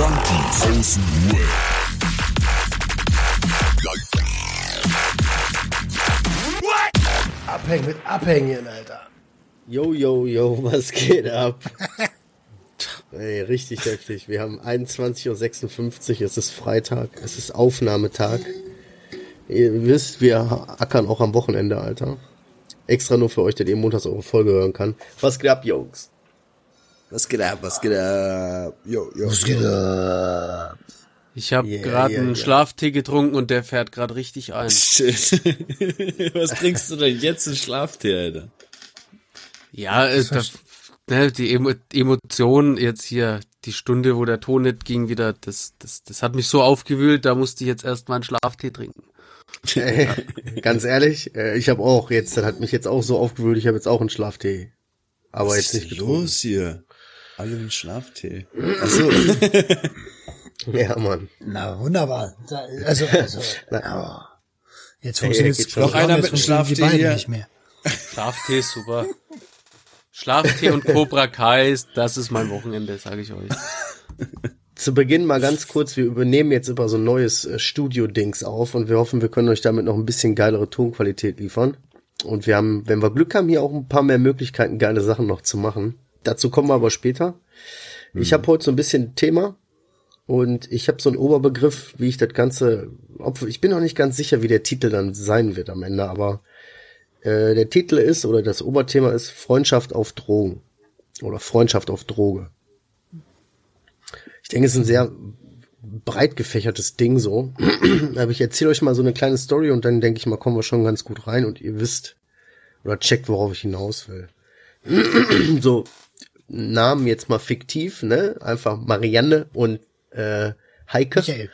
Junkies aus dem Web. Abhängen mit Abhängen, Alter. Yo, yo, yo, was geht ab? Ey, richtig heftig. Wir haben 21.56 Uhr, es ist Freitag, es ist Aufnahmetag. Ihr wisst, wir ackern auch am Wochenende, Alter. Extra nur für euch, der ihr montags eure Folge hören kann. Was geht ab, Jungs? Was geht ab, was geht ab? Yo, yo, Was geht ab? Ich habe Yeah, gerade yeah, einen yeah. Schlaftee getrunken und der fährt gerade richtig ein. Shit. was trinkst du denn jetzt in Schlaftee, Alter? Ja, äh, das, ne, die Emo Emotionen jetzt hier, die Stunde, wo der Ton nicht ging, wieder, das, das, das hat mich so aufgewühlt, da musste ich jetzt erstmal einen Schlaftee trinken. Ey, ganz ehrlich, äh, ich habe auch jetzt, das hat mich jetzt auch so aufgewühlt, ich habe jetzt auch einen Schlaftee. Aber Was jetzt ist nicht getrunken. los hier? Alle mit Schlaftee. Achso. Ja, Mann. Na, wunderbar. Da, also, also, oh. Jetzt funktioniert schon. Noch einer mit einem die Schlaftee beiden hier. nicht mehr. Schlaftee ist super. Schlaftee und Cobra Kai, das ist mein Wochenende, sage ich euch. Zu Beginn mal ganz kurz, wir übernehmen jetzt über so ein neues äh, Studio-Dings auf und wir hoffen, wir können euch damit noch ein bisschen geilere Tonqualität liefern. Und wir haben, wenn wir Glück haben, hier auch ein paar mehr Möglichkeiten, geile Sachen noch zu machen. Dazu kommen wir aber später. Ich habe heute so ein bisschen Thema und ich habe so einen Oberbegriff, wie ich das Ganze, ob, ich bin noch nicht ganz sicher, wie der Titel dann sein wird am Ende, aber äh, der Titel ist oder das Oberthema ist Freundschaft auf Drogen oder Freundschaft auf Droge. Ich denke, es ist ein sehr breit gefächertes Ding so. Aber ich erzähle euch mal so eine kleine Story und dann denke ich mal, kommen wir schon ganz gut rein und ihr wisst oder checkt, worauf ich hinaus will. so, Namen jetzt mal fiktiv, ne? Einfach Marianne und äh, Heike. Michael.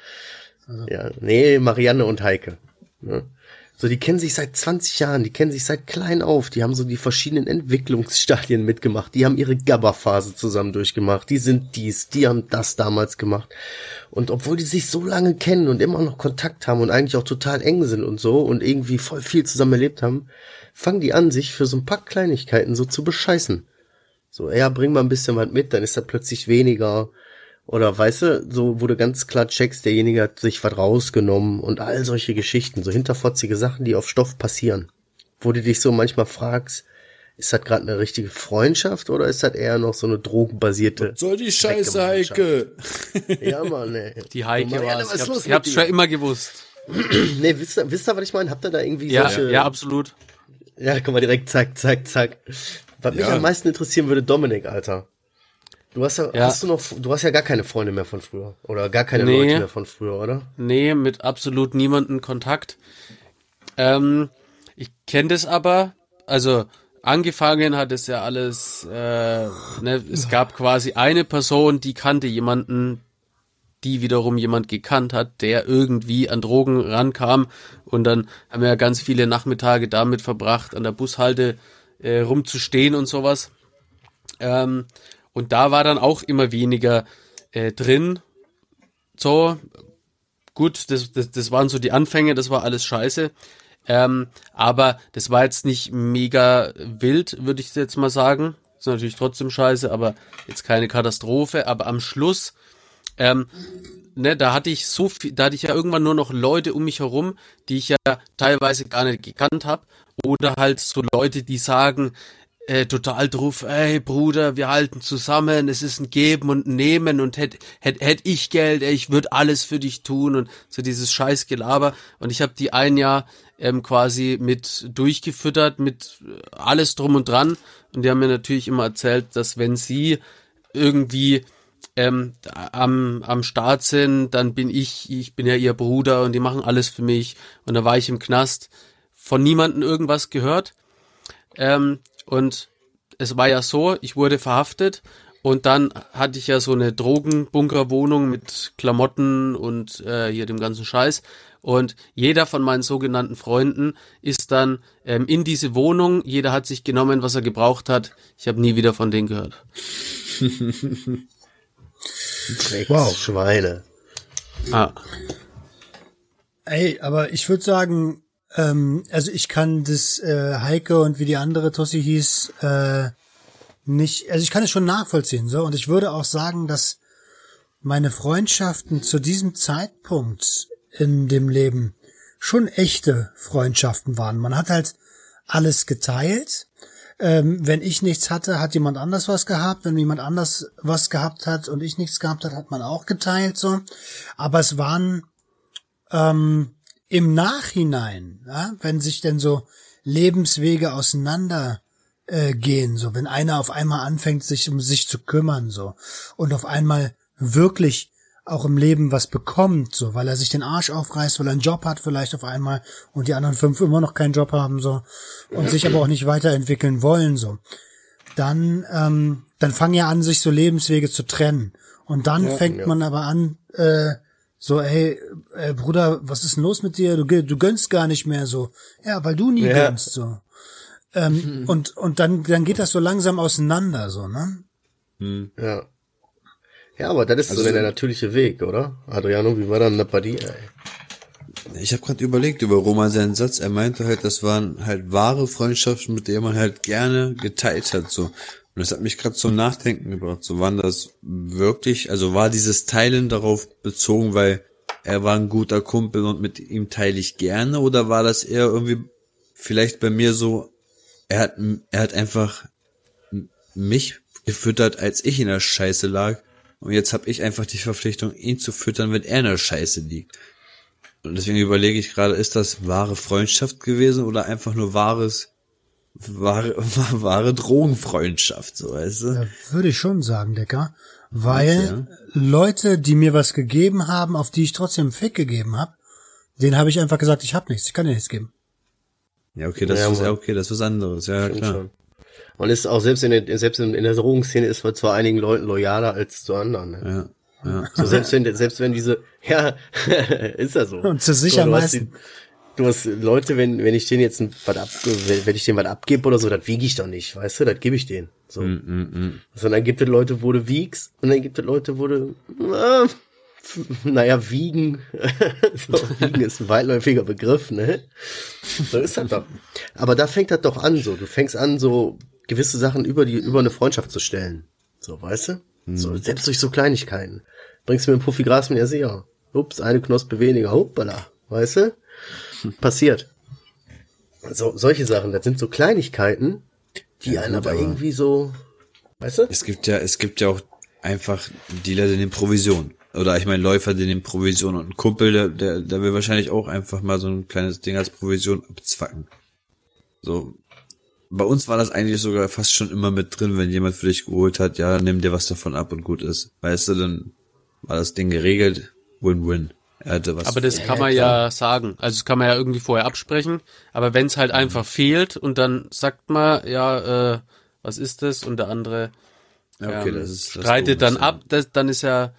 Ja, nee, Marianne und Heike. Ne? So, die kennen sich seit 20 Jahren, die kennen sich seit klein auf, die haben so die verschiedenen Entwicklungsstadien mitgemacht, die haben ihre Gabba-Phase zusammen durchgemacht, die sind dies, die haben das damals gemacht. Und obwohl die sich so lange kennen und immer noch Kontakt haben und eigentlich auch total eng sind und so und irgendwie voll viel zusammen erlebt haben, fangen die an, sich für so ein paar Kleinigkeiten so zu bescheißen. So, ja, bring mal ein bisschen was mit, dann ist da plötzlich weniger. Oder weißt du, so wo du ganz klar checkst, derjenige hat sich was rausgenommen und all solche Geschichten, so hinterfotzige Sachen, die auf Stoff passieren. Wo du dich so manchmal fragst, ist das gerade eine richtige Freundschaft oder ist das eher noch so eine drogenbasierte? Soll die Scheiße? Heike. Ja, Mann, ey. Die Heike war's. was Ich hab's, ich hab's schon immer gewusst. Nee, wisst ihr, wisst ihr, was ich meine? Habt ihr da irgendwie Ja, solche... ja, absolut. Ja, guck mal, direkt zack, zack, zack. Was mich Ja. am meisten interessieren würde, Dominik, Alter. Du hast ja, Ja. hast du noch, du hast ja gar keine Freunde mehr von früher. Oder gar keine Nee. Leute mehr von früher, oder? Nee, mit absolut niemandem Kontakt. Ähm, ich kenne das aber, also angefangen hat es ja alles, äh, ne, es gab quasi eine Person, die kannte jemanden, die wiederum jemand gekannt hat, der irgendwie an Drogen rankam und dann haben wir ja ganz viele Nachmittage damit verbracht, an der Bushalte äh, rumzustehen und sowas. Ähm, und da war dann auch immer weniger äh, drin. So, gut, das, das, das waren so die Anfänge, das war alles scheiße. Ähm, aber das war jetzt nicht mega wild, würde ich jetzt mal sagen. Ist natürlich trotzdem scheiße, aber jetzt keine Katastrophe. Aber am Schluss, ähm, ne, da hatte ich so viel, da hatte ich ja irgendwann nur noch Leute um mich herum, die ich ja teilweise gar nicht gekannt habe. Oder halt so Leute, die sagen, äh, total drauf, ey Bruder, wir halten zusammen, es ist ein Geben und Nehmen und hätt, hätt, hätt ich Geld, ey, ich würde alles für dich tun und so dieses scheiß Gelaber. Und ich habe die ein Jahr ähm, quasi mit durchgefüttert, mit äh, alles drum und dran. Und die haben mir natürlich immer erzählt, dass wenn sie irgendwie ähm, am, am Start sind, dann bin ich, ich bin ja ihr Bruder und die machen alles für mich. Und da war ich im Knast, von niemandem irgendwas gehört. Ähm, und es war ja so, ich wurde verhaftet und dann hatte ich ja so eine Drogenbunkerwohnung mit Klamotten und äh, hier dem ganzen Scheiß. Und jeder von meinen sogenannten Freunden ist dann ähm, in diese Wohnung. Jeder hat sich genommen, was er gebraucht hat. Ich habe nie wieder von denen gehört. Wow. Schweine. Ah, Ey, aber ich würde sagen, ähm, also ich kann das äh, Heike und wie die andere Tossi hieß, äh, nicht, also ich kann es schon nachvollziehen, so, und ich würde auch sagen, dass meine Freundschaften zu diesem Zeitpunkt in dem Leben schon echte Freundschaften waren. Man hat halt alles geteilt. Ähm, wenn ich nichts hatte, hat jemand anders was gehabt. Wenn jemand anders was gehabt hat und ich nichts gehabt hat, hat man auch geteilt so. Aber es waren ähm, im Nachhinein, ja, wenn sich denn so Lebenswege auseinander äh, gehen, so wenn einer auf einmal anfängt, sich um sich zu kümmern, so und auf einmal wirklich auch im Leben was bekommt, so, weil er sich den Arsch aufreißt, weil er einen Job hat vielleicht auf einmal und die anderen fünf immer noch keinen Job haben, so, und sich aber auch nicht weiterentwickeln wollen, so. Dann, ähm, dann fangen ja an, sich so Lebenswege zu trennen. Und dann fängt ja. man aber an, äh, so, hey, äh, Bruder, was ist denn los mit dir? Du, du gönnst gar nicht mehr so. Ja, weil du nie Ja. gönnst, so. Ähm, und, und dann, dann geht das so langsam auseinander, so, ne? Ja. Ja, aber das ist Also so der natürliche Weg, oder? Adriano, wie war dann? Ey? Ich habe gerade überlegt über Roman seinen Satz. Er meinte halt, das waren halt wahre Freundschaften, mit denen man halt gerne geteilt hat. So. Und das hat mich gerade zum Nachdenken gebracht. So waren das wirklich, also war dieses Teilen darauf bezogen, weil er war ein guter Kumpel und mit ihm teile ich gerne, oder war das eher irgendwie vielleicht bei mir so, er hat, er hat einfach mich gefüttert, als ich in der Scheiße lag. Und jetzt habe ich einfach die Verpflichtung, ihn zu füttern, wenn er in der Scheiße liegt. Und deswegen überlege ich gerade, ist das wahre Freundschaft gewesen oder einfach nur wahres, wahre, wahre Drogenfreundschaft, so weißt du? Ja, würde ich schon sagen, Decker. Weil Meinst Leute, die mir was gegeben haben, auf die ich trotzdem einen Fick gegeben habe, denen habe ich einfach gesagt, ich habe nichts, ich kann dir nichts geben. Ja, okay, das Ja, ist ja okay, das ist was anderes, ja, klar. schon. Man ist auch selbst in der, selbst in, der Drogenszene ist man zu einigen Leuten loyaler als zu anderen. Ne? Ja, ja. So selbst wenn, selbst wenn diese, ja, ist ja so. Und zu sich am du hast meisten. Du hast Leute, wenn, wenn ich denen jetzt ein, was ab, wenn, ich denen was abgebe oder so, das wiege ich doch nicht, weißt du, das gebe ich denen. So. Mm, Sondern gibt es Leute, wo du wiegst, und dann gibt es Leute, wo du, äh, naja, wiegen, so, wiegen ist ein weitläufiger Begriff, ne? So ist das doch. Aber da fängt das doch an, so. Du fängst an, so gewisse Sachen über die, über eine Freundschaft zu stellen. So, weißt du? So, selbst durch so Kleinigkeiten. Bringst du mir ein Puffi Gras mit, ja, sicher. Ups, eine Knospe weniger, hoppala, weißt du? Passiert. So, solche Sachen, das sind so Kleinigkeiten, die Ja, einen aber aber- irgendwie so, weißt du? Es gibt ja, es gibt ja auch einfach Dealer, die nehmen Provision. Oder ich meine Läufer, die nehmen Provision und ein Kumpel, der, der, der will wahrscheinlich auch einfach mal so ein kleines Ding als Provision abzwacken. So. Bei uns war das eigentlich sogar fast schon immer mit drin, wenn jemand für dich geholt hat, ja, nimm dir was davon ab und gut ist. Weißt du, dann war das Ding geregelt, Win-Win. Er hatte was. Aber das kann man ja sagen. Also das kann man ja irgendwie vorher absprechen. Aber wenn es halt einfach fehlt und dann sagt man, ja, äh, was ist das? Und der andere ja, okay, ähm, das ist, das streitet dann ab, das, dann ist ja,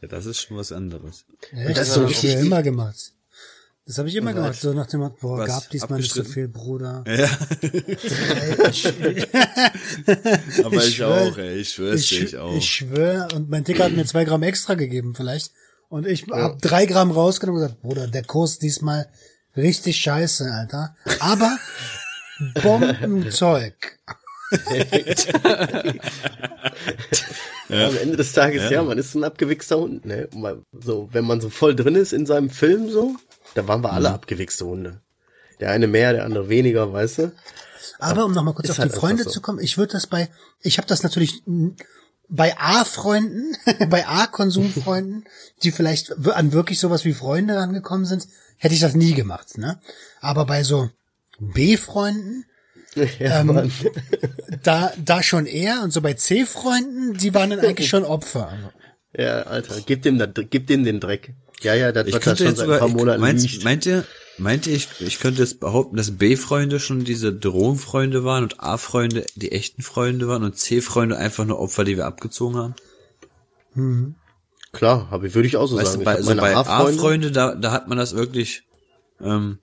Ja, das ist schon was anderes. Echt? das ist so hab ich früher immer gemacht. Das habe ich immer gemacht, so nach dem Motto, boah, gab diesmal nicht so viel, Bruder. Ja, ich, aber ich, schwör- auch, ey, ich schwör's ich, dir, ich ich, auch. schwöre, und mein Ticker hat mir zwei Gramm extra gegeben, vielleicht. Und ich hab drei Gramm rausgenommen und gesagt, Bruder, der Kurs diesmal richtig scheiße, Alter. Aber Bombenzeug. Am Ende des Tages, ja. man ist ein abgewichster Hund, ne? So, wenn man so voll drin ist in seinem Film so, da waren wir Mhm. alle abgewichste Hunde. Der eine mehr, der andere weniger, weißt du? Aber um nochmal kurz auf halt die Freunde so. zu kommen, ich würde das bei, ich habe das natürlich bei A-Freunden, bei A-Konsumfreunden, die vielleicht an wirklich sowas wie Freunde rangekommen sind, hätte ich das nie gemacht, ne? Aber bei so B-Freunden, Ja, ähm, Mann. da, da schon eher und so bei C-Freunden, die waren dann eigentlich schon Opfer. ja, Alter, gib dem, das, gib dem den Dreck. Ja, ja, das Ich wird könnte schon jetzt seit ein sogar, paar ich, Monaten meint, liegt. meint ihr, meint ihr, ich, ich könnte jetzt behaupten, dass B-Freunde schon diese Drogenfreunde waren und A-Freunde die echten Freunde waren und C-Freunde einfach nur Opfer, die wir abgezogen haben? Klar, aber würde ich auch so Weißt sagen. du, bei, ich also bei A-Freunde, da, da hat man das wirklich, ähm,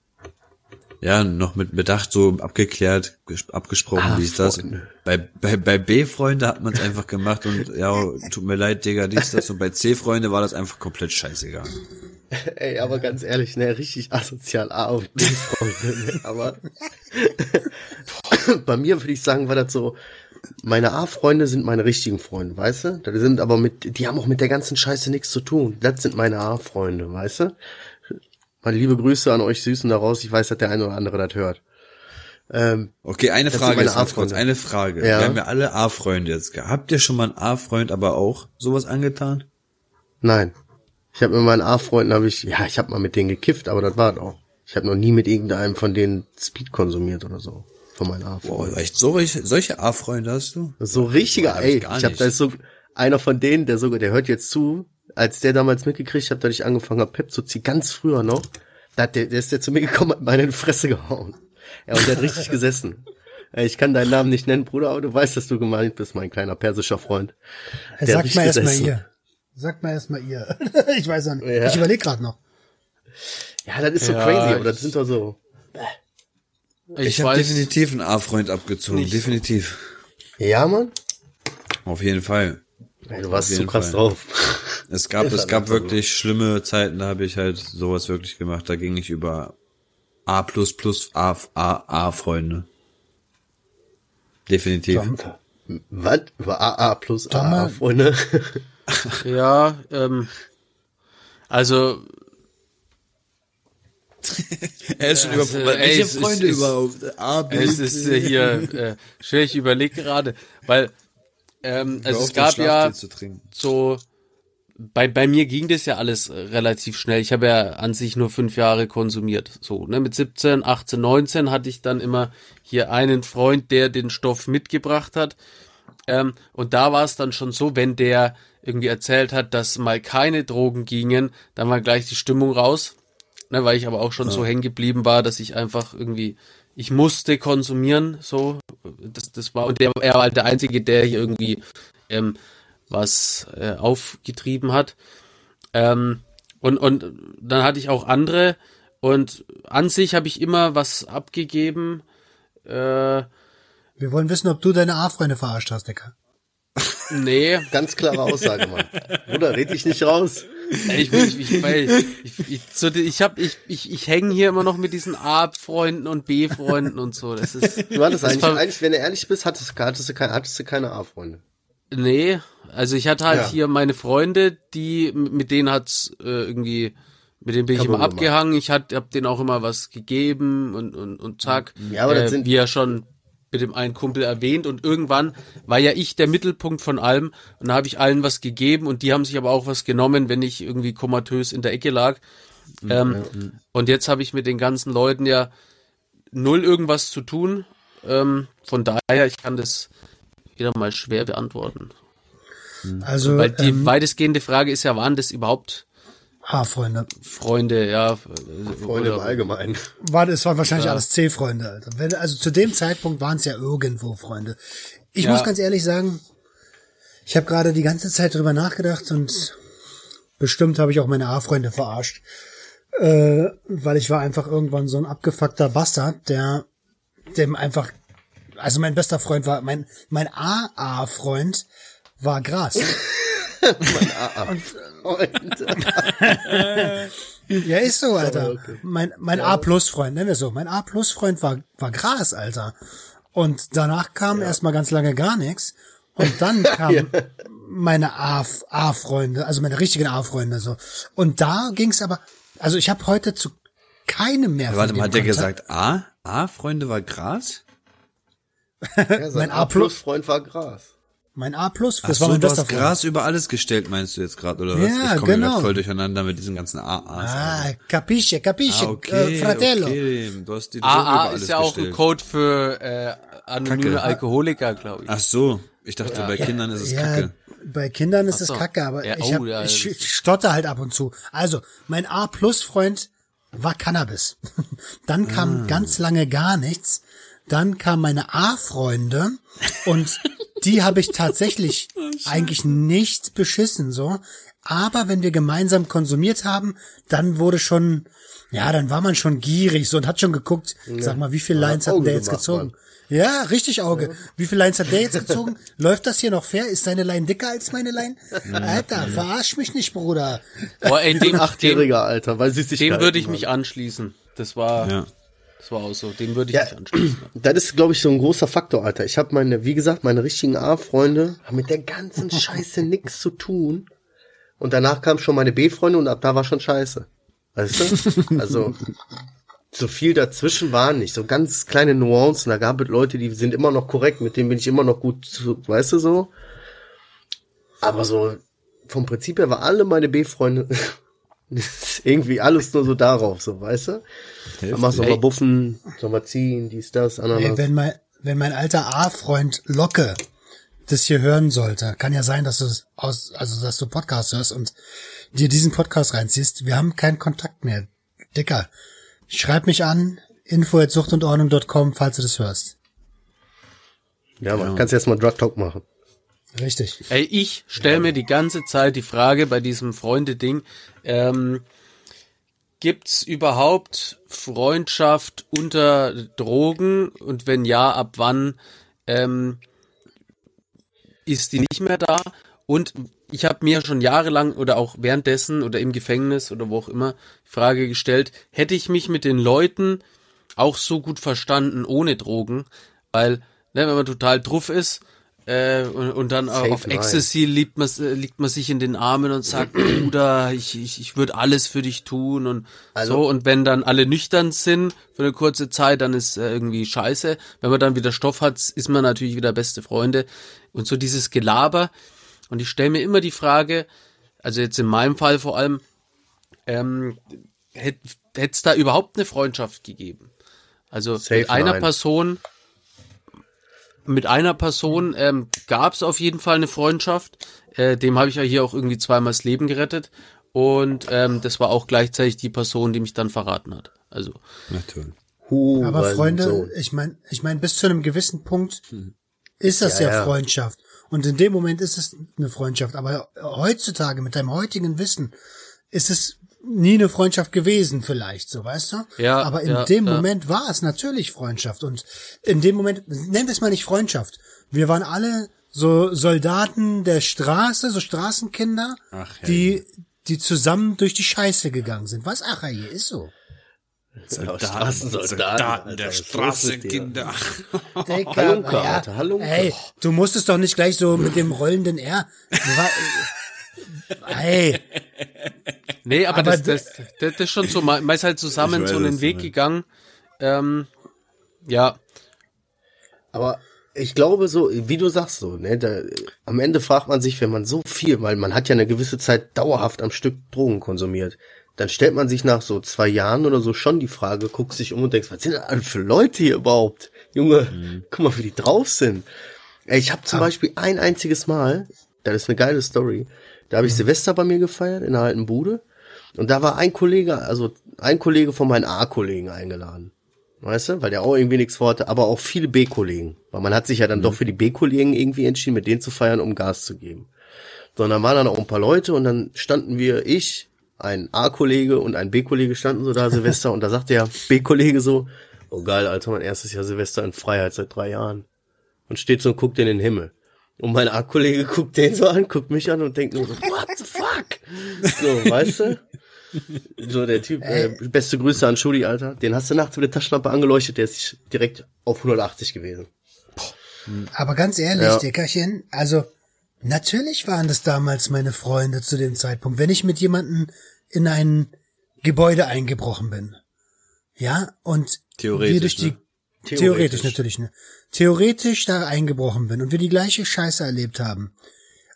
ja, noch mit Bedacht so abgeklärt, ges- abgesprochen, wie ist das. Bei, bei, bei B-Freunde hat man es einfach gemacht und ja, tut mir leid, Digga, dies, das. Und bei C-Freunde war das einfach komplett scheißegal. ey, aber ganz ehrlich, ne, richtig asozial A auf B-Freunde, ne, aber bei mir würde ich sagen, war das so, meine A-Freunde sind meine richtigen Freunde, weißt du? Das sind aber mit, die haben auch mit der ganzen Scheiße nichts zu tun. Das sind meine A-Freunde, weißt du? Meine liebe Grüße an euch Süßen daraus. Ich weiß, dass der eine oder andere das hört. Ähm, Okay, eine Frage ist ganz kurz, eine Frage. Ja. Wir haben ja alle A-Freunde jetzt gehabt. Habt ihr schon mal einen A-Freund aber auch sowas angetan? nein. Ich habe mit meinen A-Freunden habe ich, ja, ich habe mal mit denen gekifft, aber das war auch. Ich habe noch nie mit irgendeinem von denen Speed konsumiert oder so. Von meinen A-Freunden. echt so, solche A-Freunde hast du? So richtiger, ich ey. gar Ich habe da ist so einer von denen, der sogar, der hört jetzt zu, als der damals mitgekriegt hat, dass ich angefangen habe, Pep zu ziehen, ganz früher noch, da hat der, der ist der zu mir gekommen, hat meine in die Fresse gehauen. Ja, und der hat richtig gesessen. Ich kann deinen Namen nicht nennen, Bruder, aber du weißt, dass du gemeint bist, mein kleiner persischer Freund. Er Der sagt hat mal erstmal ihr. Sag mal erstmal ihr. ich weiß noch nicht. Ja. Ich überlege gerade noch. Ja, das ist so Ja, crazy, aber das sind doch so. Ich, Ich, habe definitiv einen A-Freund abgezogen, nicht. definitiv. Ja, Mann? Auf jeden Fall. Du warst jeden krass Fall. drauf. Es gab, es halt gab so. wirklich schlimme Zeiten, da habe ich halt sowas wirklich gemacht. Da ging ich über A plus plus A, A, A Freunde. Definitiv. Was? Über AA plus. AA, Freunde? ja, ähm, also Er ist schon über- ey, es ist- es- A, B, es ist äh, hier äh, schwer, ich überlege gerade, weil ähm, also es gab ja so bei bei mir ging das ja alles äh, relativ schnell. Ich habe ja an sich nur fünf Jahre konsumiert. So, ne, mit 17, 18, 19 hatte ich dann immer hier einen Freund, der den Stoff mitgebracht hat. Ähm, und da war es dann schon so, wenn der irgendwie erzählt hat, dass mal keine Drogen gingen, dann war gleich die Stimmung raus. Ne, weil ich aber auch schon so hängen geblieben war, dass ich einfach irgendwie, ich musste konsumieren, so. Das, das war, und der, er war halt der Einzige, der hier irgendwie ähm, was äh, aufgetrieben hat. Ähm, und, und dann hatte ich auch andere und an sich habe ich immer was abgegeben. Äh, Wir wollen wissen, ob du deine A-Freunde verarscht hast, Decker. nee, Ganz klare Aussage, Mann. Bruder, red dich nicht raus. ich, ich, ich, ich, ich, so, ich hab, ich, ich, ich hänge hier immer noch mit diesen A-Freunden und B-Freunden und so. Das ist, Du hattest Das eigentlich, war- eigentlich, wenn du ehrlich bist, hattest, hattest, du, kein, hattest du keine A-Freunde. Nee, also ich hatte halt Ja. hier meine Freunde, die, mit denen hat's äh, irgendwie, mit denen bin ich immer abgehangen. Ich hat, hab denen auch immer was gegeben und, und, und zack. Ja, aber das äh, sind- wie ja schon mit dem einen Kumpel erwähnt und irgendwann war ja ich der Mittelpunkt von allem und da habe ich allen was gegeben und die haben sich aber auch was genommen, wenn ich irgendwie komatös in der Ecke lag. Ähm, Und jetzt habe ich mit den ganzen Leuten ja null irgendwas zu tun. Ähm, von daher, ich kann das wieder mal schwer beantworten. Also, Weil die ähm, weitestgehende Frage ist ja, waren das überhaupt A-Freunde. Freunde, ja? Freunde im Allgemeinen. War, es waren wahrscheinlich alles C-Freunde, also zu dem Zeitpunkt waren es ja irgendwo Freunde. Ich Ja. muss ganz ehrlich sagen, ich habe gerade die ganze Zeit drüber nachgedacht und bestimmt habe ich auch meine A-Freunde verarscht. Äh, weil ich war einfach irgendwann so ein abgefuckter Bastard, der dem einfach, also mein bester Freund war, mein, mein AA-Freund war Gras. Ja, ist so, Alter. Mein, mein A-Plus-Freund, nennen wir so. Mein A-Plus-Freund war, war Gras, Alter. Und danach kam erstmal ganz lange gar nichts. Und dann kamen meine A- A-Freunde, also meine richtigen A-Freunde, so. Und da ging's aber, also ich habe heute zu keinem mehr von Warte mal, hat der gesagt A? A, Freunde, war Gras? Ja, Mein A-Plus- A-Plus-Freund war Gras. Mein A-Plus, das so, war mein du bester hast Freund. Gras über alles gestellt, meinst du jetzt gerade, oder was? Ja, ich komme genau. voll durcheinander mit diesen ganzen A, A's. Ah, capisce, capisce, Ah, okay, äh, fratello. okay. Du hast die AA ist ja auch ein. Code für äh, anonyme Kacke. Alkoholiker, glaube ich. Ach so, ich dachte, bei Kindern ist es ja, Kacke. Bei Kindern ist Ach es so. kacke, aber Ja, ich, oh, hab, ja, ich, das- ich stotter halt ab und zu. Also, mein A-Plus-Freund war Cannabis. Dann kam Ah. ganz lange gar nichts. Dann kamen meine A-Freunde und die habe ich tatsächlich Oh, eigentlich nicht beschissen, so. Aber wenn wir gemeinsam konsumiert haben, dann wurde schon, ja, dann war man schon gierig so und hat schon geguckt, sag mal, wie viele Lines hat der jetzt gemacht, gezogen? Mann. Ja, richtig Auge. Wie viele Lines hat der jetzt gezogen? Läuft das hier noch fair? Ist deine Line dicker als meine Line? Alter, verarsch mich nicht, Bruder. Boah, ey, dem, dem, Achtjähriger, Alter, weil Süßigkeiten. dem würde ich mich anschließen. Das war, Ja. Das war auch so. Dem würde ich Ja. mich anschließen. Das ist, glaube ich, so ein großer Faktor, Alter. Ich habe meine, wie gesagt, meine richtigen A-Freunde haben mit der ganzen Scheiße nichts zu tun. Und danach kamen schon meine B-Freunde und ab da war schon Scheiße. Weißt du? Also, so viel dazwischen war nicht. So ganz kleine Nuancen. Da gab es Leute, die sind immer noch korrekt, mit denen bin ich immer noch gut, zu, weißt du so? Aber so, vom Prinzip her war alle meine B-Freunde irgendwie alles nur so darauf, so, weißt du? Dann machst du mal buffen, soll mal ziehen, dies, das, Ey, Ananas. wenn mein, wenn mein alter A-Freund Locke das hier hören sollte, kann ja sein, dass du es aus, also dass du Podcast hörst und dir diesen Podcast reinziehst. Wir haben keinen Kontakt mehr. Dicker, schreib mich an, info at suchtundordnung.com, falls du das hörst. Ja, man, kannst jetzt mal Drug Talk machen. Richtig. Ey, ich stelle mir die ganze Zeit die Frage bei diesem Freunde-Ding, ähm, gibt's überhaupt Freundschaft unter Drogen und wenn ja, ab wann ähm, ist die nicht mehr da? Und ich habe mir schon jahrelang oder auch währenddessen oder im Gefängnis oder wo auch immer die Frage gestellt, hätte ich mich mit den Leuten auch so gut verstanden ohne Drogen? Weil, ne, wenn man total druff ist, äh, und, und dann Safe auf nein. Ecstasy liegt man, äh, liegt man sich in den Armen und sagt, Bruder, ich, ich, ich würde alles für dich tun und Also- so. Und wenn dann alle nüchtern sind für eine kurze Zeit, dann ist äh, irgendwie scheiße. Wenn man dann wieder Stoff hat, ist man natürlich wieder beste Freunde. Und so dieses Gelaber. Und ich stelle mir immer die Frage, also jetzt in meinem Fall vor allem, ähm, hätte es da überhaupt eine Freundschaft gegeben? Also Safe mit einer nein. Person, mit einer Person ähm, gab es auf jeden Fall eine Freundschaft. Äh, dem habe ich ja hier auch irgendwie zweimal das Leben gerettet. Und ähm, das war auch gleichzeitig die Person, die mich dann verraten hat. Also Natürlich. Hurensohn. Aber Freunde, ich meine, ich meine, bis zu einem gewissen Punkt ist das ja, Ja, ja. Freundschaft. Und in dem Moment ist es eine Freundschaft. Aber heutzutage, mit deinem heutigen Wissen, ist es nie eine Freundschaft gewesen, vielleicht, so weißt du? Ja, Aber in ja, dem ja. Moment war es natürlich Freundschaft. Und in dem Moment, nennen wir es mal nicht Freundschaft. Wir waren alle so Soldaten der Straße, so Straßenkinder, Ach, hey. die, die zusammen durch die Scheiße gegangen sind. Was? Ach, hier ist so. Straßensoldaten. Daten der Alter, Straße, was ist das hier? Kinder. Digga, Halunka, ja, Alter, Halunka. Ey, du musstest doch nicht gleich so mit dem rollenden R. Du war- Ey, Nee, aber, Aber das, das, das, das ist schon so, man ist halt zusammen weiß, so einen Weg gegangen. Ähm, ja, Aber ich glaube so, wie du sagst so, ne, da, am Ende fragt man sich, wenn man so viel, weil man hat ja eine gewisse Zeit dauerhaft am Stück Drogen konsumiert, dann stellt man sich nach so zwei Jahren oder so schon die Frage, guckst sich um und denkst, was sind das alle für Leute hier überhaupt? Junge, guck mal, wie die drauf sind. Ich habe zum Beispiel ein einziges Mal, das ist eine geile Story, da habe ich Silvester bei mir gefeiert in einer alten Bude und da war ein Kollege, also ein Kollege von meinen A-Kollegen eingeladen. Weißt du, weil der auch irgendwie nichts vorhatte, aber auch viele B-Kollegen. Weil man hat sich ja dann doch für die B-Kollegen irgendwie entschieden, mit denen zu feiern, um Gas zu geben. Sondern waren dann auch ein paar Leute und dann standen wir, ich, ein A-Kollege und ein B-Kollege standen so da Silvester und da sagte der B-Kollege so, oh geil, Alter, mein erstes Jahr Silvester in Freiheit seit drei Jahren. Und steht so und guckt in den Himmel. Und mein A-Kollege guckt den so an, guckt mich an und denkt nur so, what the fuck? So, weißt du? So, der Typ, äh, beste Grüße an Schudi, Alter. Den hast du nachts mit der Taschenlampe angeleuchtet, der ist direkt auf 180 gewesen. aber ganz ehrlich, Ja. Dickerchen, also natürlich waren das damals meine Freunde zu dem Zeitpunkt, wenn ich mit jemandem in ein Gebäude eingebrochen bin. Ja, und Theoretisch, ne? Theoretisch. Theoretisch. natürlich, ne? Theoretisch da eingebrochen bin und wir die gleiche Scheiße erlebt haben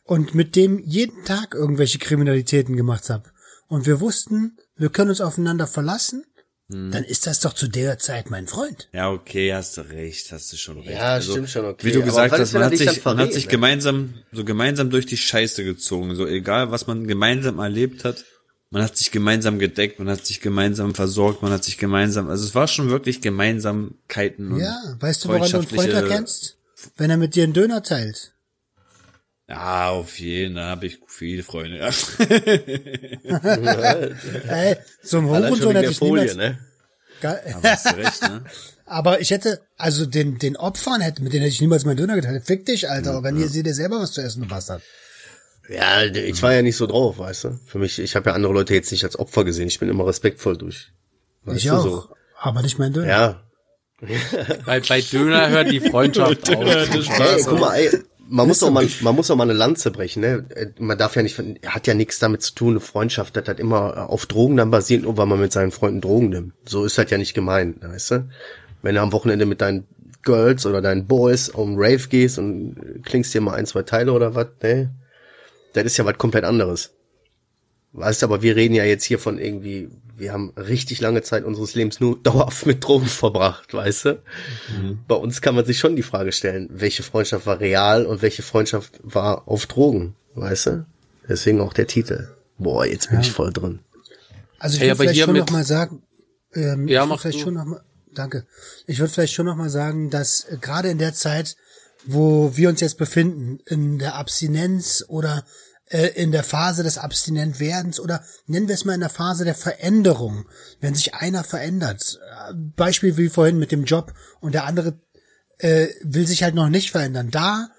und mit dem jeden Tag irgendwelche Kriminalitäten gemacht hab und wir wussten, wir können uns aufeinander verlassen, Hm. dann ist das doch zu der Zeit mein Freund. Ja, okay, hast du recht, hast du schon recht. Ja, stimmt schon, okay. Wie du gesagt hast, man hat sich, dann man hat verrät, sich ne? gemeinsam, so gemeinsam durch die Scheiße gezogen, so egal, was man gemeinsam erlebt hat. Man hat sich gemeinsam gedeckt, man hat sich gemeinsam versorgt, man hat sich gemeinsam, also es war schon wirklich Gemeinsamkeiten. und Ja, weißt du, woran du einen Freund freundschaftliche- erkennst? Wenn er mit dir einen Döner teilt. Ja, auf jeden, da habe ich viele Freunde. Ja. Ey, zum Hurensohn hätte ich Folie, niemals... ne? Hast du recht, ne? Aber ich hätte, also den, den Opfern hätte, mit denen hätte ich niemals meinen Döner geteilt. Fick dich, Alter. Organisier dir selber was zu essen, du Bastard. Ja, ich war ja nicht so drauf, weißt du? Für mich, ich habe ja andere Leute jetzt nicht als Opfer gesehen. Ich bin immer respektvoll durch. Weißt ich du, auch. So. Aber nicht mein Döner. Ja, Bei, bei Döner hört die Freundschaft auf. Ey, guck mal, ey, man muss auch mal, man muss auch mal eine Lanze brechen, ne? Man darf ja nicht, hat ja nichts damit zu tun, eine Freundschaft, das hat immer auf Drogen dann basiert, nur weil man mit seinen Freunden Drogen nimmt. So ist das ja nicht gemeint, weißt du? Wenn du am Wochenende mit deinen Girls oder deinen Boys um Rave gehst und klingst dir mal ein, zwei Teile oder was, ne? Das ist ja was komplett anderes. Weißt du, aber wir reden ja jetzt hier von irgendwie, wir haben richtig lange Zeit unseres Lebens nur dauerhaft mit Drogen verbracht, weißt du? Mhm. Bei uns kann man sich schon die Frage stellen, welche Freundschaft war real und welche Freundschaft war auf Drogen, weißt du? Deswegen auch der Titel. Boah, jetzt bin ja. ich voll drin. Also ich hey, würde vielleicht schon noch mal sagen, ähm, ja, ich würde vielleicht du. schon noch mal, danke. Ich würde vielleicht schon noch mal sagen, dass äh, gerade in der Zeit, wo wir uns jetzt befinden, in der Abstinenz oder äh, in der Phase des Abstinentwerdens oder nennen wir es mal in der Phase der Veränderung, wenn sich einer verändert. Beispiel wie vorhin mit dem Job und der andere äh, will sich halt noch nicht verändern. Da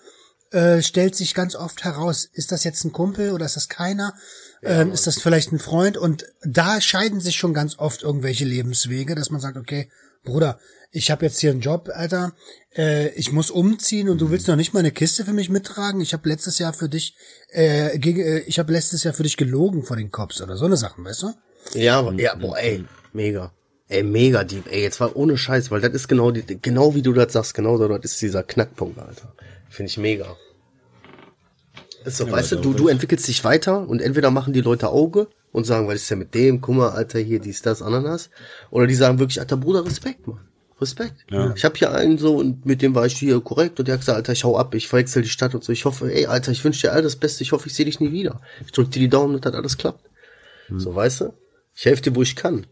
äh, stellt sich ganz oft heraus, ist das jetzt ein Kumpel oder ist das keiner? Ja, ähm, ist das vielleicht ein Freund? Und da scheiden sich schon ganz oft irgendwelche Lebenswege, dass man sagt, okay, Bruder, ich habe jetzt hier einen Job, Alter, äh, ich muss umziehen und du willst noch nicht mal eine Kiste für mich mittragen. Ich habe letztes Jahr für dich, äh, gegen, äh, ich habe letztes Jahr für dich gelogen vor den Cops oder so eine Sachen, weißt du? Ja, ja, boah, ey, mega. Ey, mega deep, ey, jetzt war ohne Scheiß, weil das ist genau die, genau wie du das sagst, genau so, das ist dieser Knackpunkt, Alter. Finde ich mega. Ist so, ja, weißt du, du, du entwickelst dich weiter und entweder machen die Leute Auge und sagen, was ist ja mit dem, guck mal, Alter, hier, dies, das, Ananas. Oder die sagen wirklich, Alter, Bruder, Respekt, Mann. Respekt. Ja. Ich habe hier einen so und mit dem war ich hier korrekt und der hat gesagt, Alter, ich hau ab, ich verwechsel die Stadt und so. Ich hoffe, ey, Alter, ich wünsche dir all das Beste, ich hoffe, ich sehe dich nie wieder. Ich drück dir die Daumen, dass das alles klappt. Hm. So, weißt du? Ich helfe dir, wo ich kann.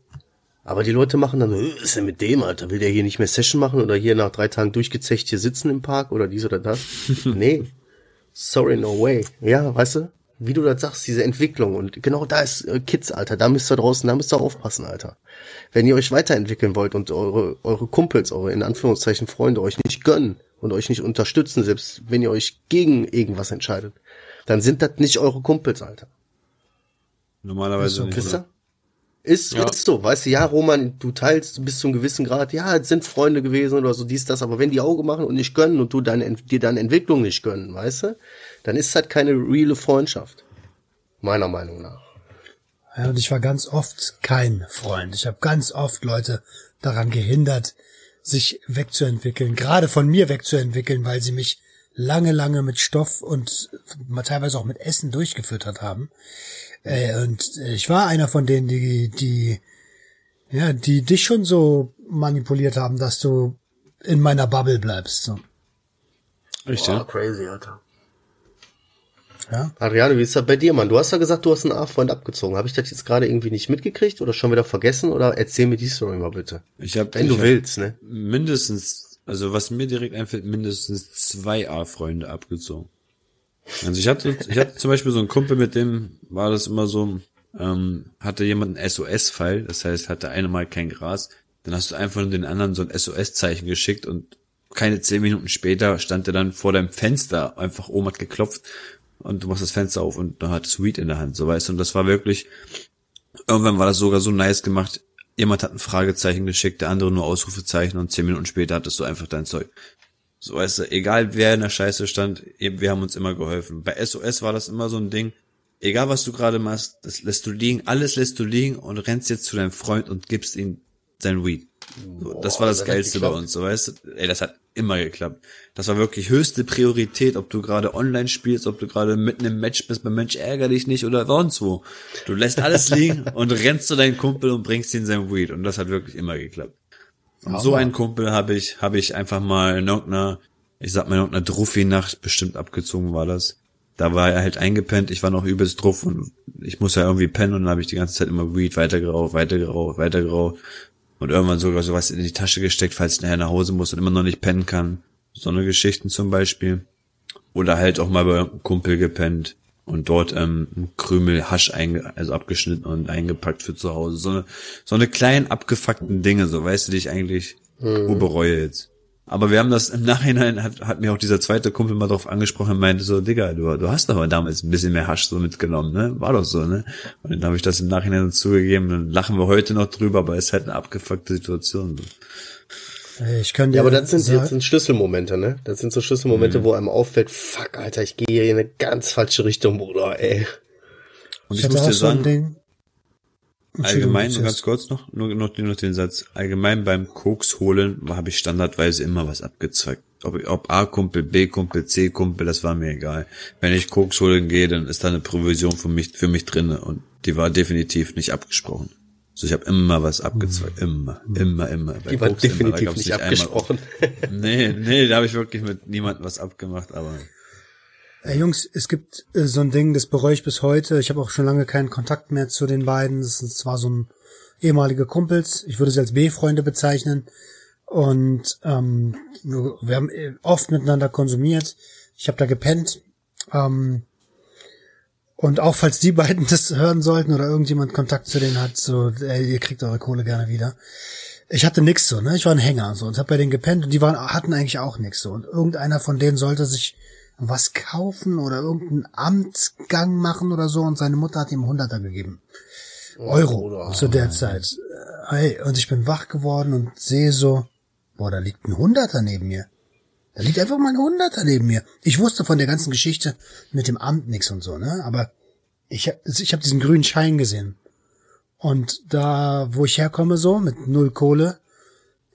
Aber die Leute machen dann, was ist denn mit dem, Alter? Will der hier nicht mehr Session machen oder hier nach drei Tagen durchgezecht hier sitzen im Park oder dies oder das? nee. Sorry, no way. Ja, weißt du? Wie du das sagst, diese Entwicklung. Und genau da ist äh, Kids, Alter. Da müsst ihr draußen, da müsst ihr aufpassen, Alter wenn ihr euch weiterentwickeln wollt und eure, eure Kumpels, eure in Anführungszeichen Freunde euch nicht gönnen und euch nicht unterstützen, selbst wenn ihr euch gegen irgendwas entscheidet, dann sind das nicht eure Kumpels, Alter. Normalerweise nicht. Ist, ist, ja. ist so, weißt du, ja, Roman, du teilst bis zu einem gewissen Grad, ja, es sind Freunde gewesen oder so, dies, das, aber wenn die Auge machen und nicht gönnen und du deine, dir deine Entwicklung nicht gönnen, weißt du, dann ist das keine reale Freundschaft. Meiner Meinung nach. Ja, und ich war ganz oft kein Freund. Ich habe ganz oft Leute daran gehindert, sich wegzuentwickeln, gerade von mir wegzuentwickeln, weil sie mich lange, lange mit Stoff und teilweise auch mit Essen durchgefüttert haben. Äh, und ich war einer von denen, die, die, ja, die dich schon so manipuliert haben, dass du in meiner Bubble bleibst. So. Richtig. Wow, crazy, Alter. Ja. Adriano, wie ist das bei dir, Mann? Du hast ja gesagt, du hast einen A-Freund abgezogen. Habe ich das jetzt gerade irgendwie nicht mitgekriegt oder schon wieder vergessen? Oder erzähl mir die Story mal bitte. Ich hab, Wenn ich du willst, ne? Mindestens, also was mir direkt einfällt, mindestens zwei A-Freunde abgezogen. Also ich hatte, ich hatte zum Beispiel so einen Kumpel, mit dem war das immer so, ähm, hatte jemand einen SOS-Fall, das heißt, hatte eine mal kein Gras, dann hast du einfach nur den anderen so ein SOS-Zeichen geschickt und keine zehn Minuten später stand er dann vor deinem Fenster, einfach oben hat geklopft und du machst das Fenster auf und dann hat Sweet in der Hand, so weißt du. Und das war wirklich, irgendwann war das sogar so nice gemacht. Jemand hat ein Fragezeichen geschickt, der andere nur Ausrufezeichen und zehn Minuten später hattest du einfach dein Zeug. So weißt du, egal wer in der Scheiße stand, wir haben uns immer geholfen. Bei SOS war das immer so ein Ding, egal was du gerade machst, das lässt du liegen, alles lässt du liegen und rennst jetzt zu deinem Freund und gibst ihm sein Weed. So, Boah, das war das, das Geilste bei uns, so weißt du. Ey, das hat immer geklappt. Das war wirklich höchste Priorität, ob du gerade online spielst, ob du gerade mitten im Match bist, beim Mensch ärger dich nicht oder sonst wo. Du lässt alles liegen und rennst zu deinem Kumpel und bringst ihn sein Weed. Und das hat wirklich immer geklappt. Und Aber. so einen Kumpel habe ich, habe ich einfach mal in irgendeiner, ich sag mal in irgendeiner Druffi-Nacht bestimmt abgezogen war das. Da war er halt eingepennt, ich war noch übelst drauf und ich muss ja irgendwie pennen und dann habe ich die ganze Zeit immer Weed weitergeraucht, weitergeraucht, weitergeraucht und irgendwann sogar sowas in die Tasche gesteckt, falls ich nachher nach Hause muss und immer noch nicht pennen kann. So eine Geschichten zum Beispiel. Oder halt auch mal bei einem Kumpel gepennt und dort ähm, Krümel Hasch einge also abgeschnitten und eingepackt für zu Hause. So eine, so eine kleinen abgefuckten Dinge, so weißt du, die ich eigentlich mhm. bereue jetzt. Aber wir haben das im Nachhinein, hat, hat mir auch dieser zweite Kumpel mal drauf angesprochen und meinte so, Digga, du, du hast doch damals ein bisschen mehr Hasch so mitgenommen, ne? War doch so, ne? Und dann habe ich das im Nachhinein zugegeben, dann lachen wir heute noch drüber, aber es ist halt eine abgefuckte Situation. So. Ey, Ich könnte Ja, aber das sind, sagen- das sind Schlüsselmomente, ne? Das sind so Mhm. Schlüsselmomente, wo einem auffällt, fuck, Alter, ich gehe hier in eine ganz falsche Richtung, Bruder, ey. Und ich ich muss auch dir so ein sagen, allgemein, nur ganz kurz noch, nur, nur, nur den Satz, allgemein beim Koks holen habe ich standardweise immer was abgezweigt. Ob, ob A-Kumpel, B-Kumpel, C-Kumpel, das war mir egal. Wenn ich Koks holen gehe, dann ist da eine Provision für mich, für mich drinne und die war definitiv nicht abgesprochen. So, ich habe immer was abgezweigt, immer, immer, immer. Bei Die war Koks immer, definitiv gab's nicht einmal- abgesprochen. Nee, nee, da habe ich wirklich mit niemandem was abgemacht, aber Ey, Jungs, es gibt äh, so ein Ding, das bereue ich bis heute. Ich habe auch schon lange keinen Kontakt mehr zu den beiden. Das sind zwar so ein ehemalige Kumpels. Ich würde sie als B-Freunde bezeichnen. Und ähm, wir haben äh, oft miteinander konsumiert. Ich habe da gepennt. Ähm, und auch falls die beiden das hören sollten oder irgendjemand Kontakt zu denen hat, so, ey, ihr kriegt eure Kohle gerne wieder. Ich hatte nix so, ne? Ich war ein Hänger so und hab bei denen gepennt und die waren hatten eigentlich auch nix so und irgendeiner von denen sollte sich was kaufen oder irgendeinen Amtsgang machen oder so und seine Mutter hat ihm einen Hunderter gegeben. Euro Bruder. zu der Zeit. Äh, Ey, und ich bin wach geworden und sehe so, boah, da liegt ein Hunderter neben mir. Da liegt einfach mal ein Hunderter neben mir. Ich wusste von der ganzen Geschichte mit dem Amt nix und so, ne? Aber ich, hab- ich habe diesen grünen Schein gesehen. Und da, wo ich herkomme, so, mit null Kohle,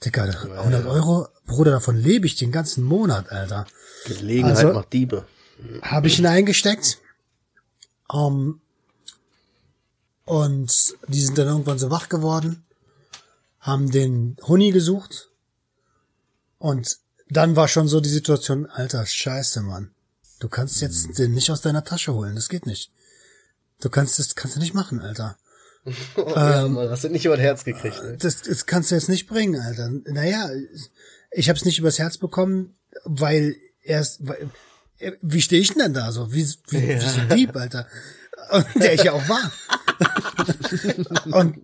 Digga, 100 Euro, Bruder, davon lebe ich den ganzen Monat, Alter. Gelegenheit Also- macht Diebe. Habe ich ihn eingesteckt. Ähm, und die sind dann irgendwann so wach geworden, haben den Huni gesucht. Und dann war schon so die Situation, alter Scheiße, Mann. Du kannst jetzt den nicht aus deiner Tasche holen, das geht nicht. Du kannst das kannst du nicht machen, Alter. ja, Mann, hast du nicht über das Herz gekriegt, ne? Das, das kannst du jetzt nicht bringen, Alter. Naja, ich habe es nicht übers Herz bekommen, weil erst, weil, äh, wie stehe ich denn da so? Wie, wie, wie so ein Dieb, Alter. Und der ich ja auch war. und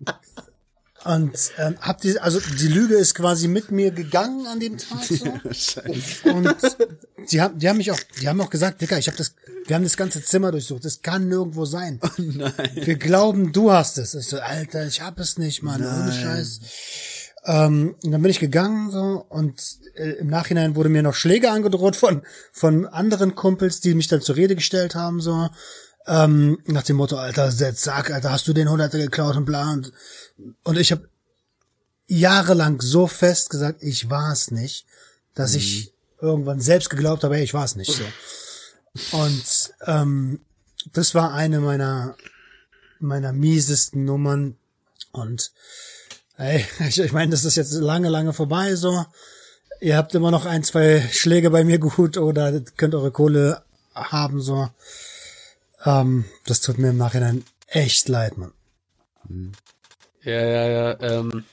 und ähm, hab die, also die Lüge ist quasi mit mir gegangen an dem Tag so. Und die haben, die haben mich auch, die haben auch gesagt, Dicker, ich habe das, wir haben das ganze Zimmer durchsucht. Das kann nirgendwo sein. Wir glauben, du hast es. Ich so, Alter, ich hab es nicht, Mann, ohne Scheiß. Ähm, und dann bin ich gegangen so und äh, im Nachhinein wurde mir noch Schläge angedroht von von anderen Kumpels, die mich dann zur Rede gestellt haben so. Ähm, nach dem Motto Alter Setz, sag Alter hast du den Hunderter geklaut und bla und und ich habe jahrelang so fest gesagt ich war es nicht, dass ich irgendwann selbst geglaubt habe, ey, ich war es nicht so. Und ähm, das war eine meiner meiner miesesten Nummern und Ey, ich, ich meine, das ist jetzt lange, lange vorbei, so. Ihr habt immer noch ein, zwei Schläge bei mir gut oder könnt eure Kohle haben, so. Ähm, das tut mir im Nachhinein echt leid, Mann. Ja, ja, ja. Ähm,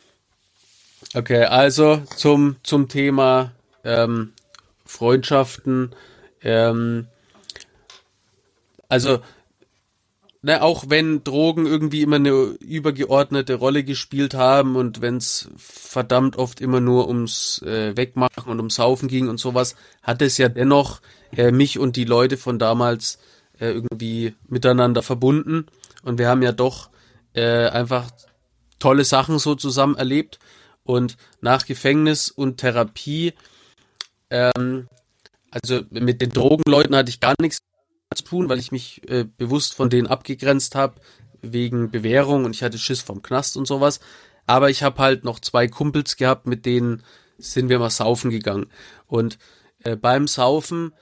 okay, also zum, zum Thema ähm, Freundschaften. Ähm, also, ne, auch wenn Drogen irgendwie immer eine übergeordnete Rolle gespielt haben und wenn es verdammt oft immer nur ums äh, Wegmachen und ums Saufen ging und sowas, hat es ja dennoch äh, mich und die Leute von damals äh, irgendwie miteinander verbunden. Und wir haben ja doch äh, einfach tolle Sachen so zusammen erlebt. Und nach Gefängnis und Therapie, ähm, also mit den Drogenleuten hatte ich gar nichts zu tun, weil ich mich äh, bewusst von denen abgegrenzt habe, wegen Bewährung und ich hatte Schiss vom Knast und sowas. Aber ich habe halt noch zwei Kumpels gehabt, mit denen sind wir mal saufen gegangen. Und äh, beim Saufen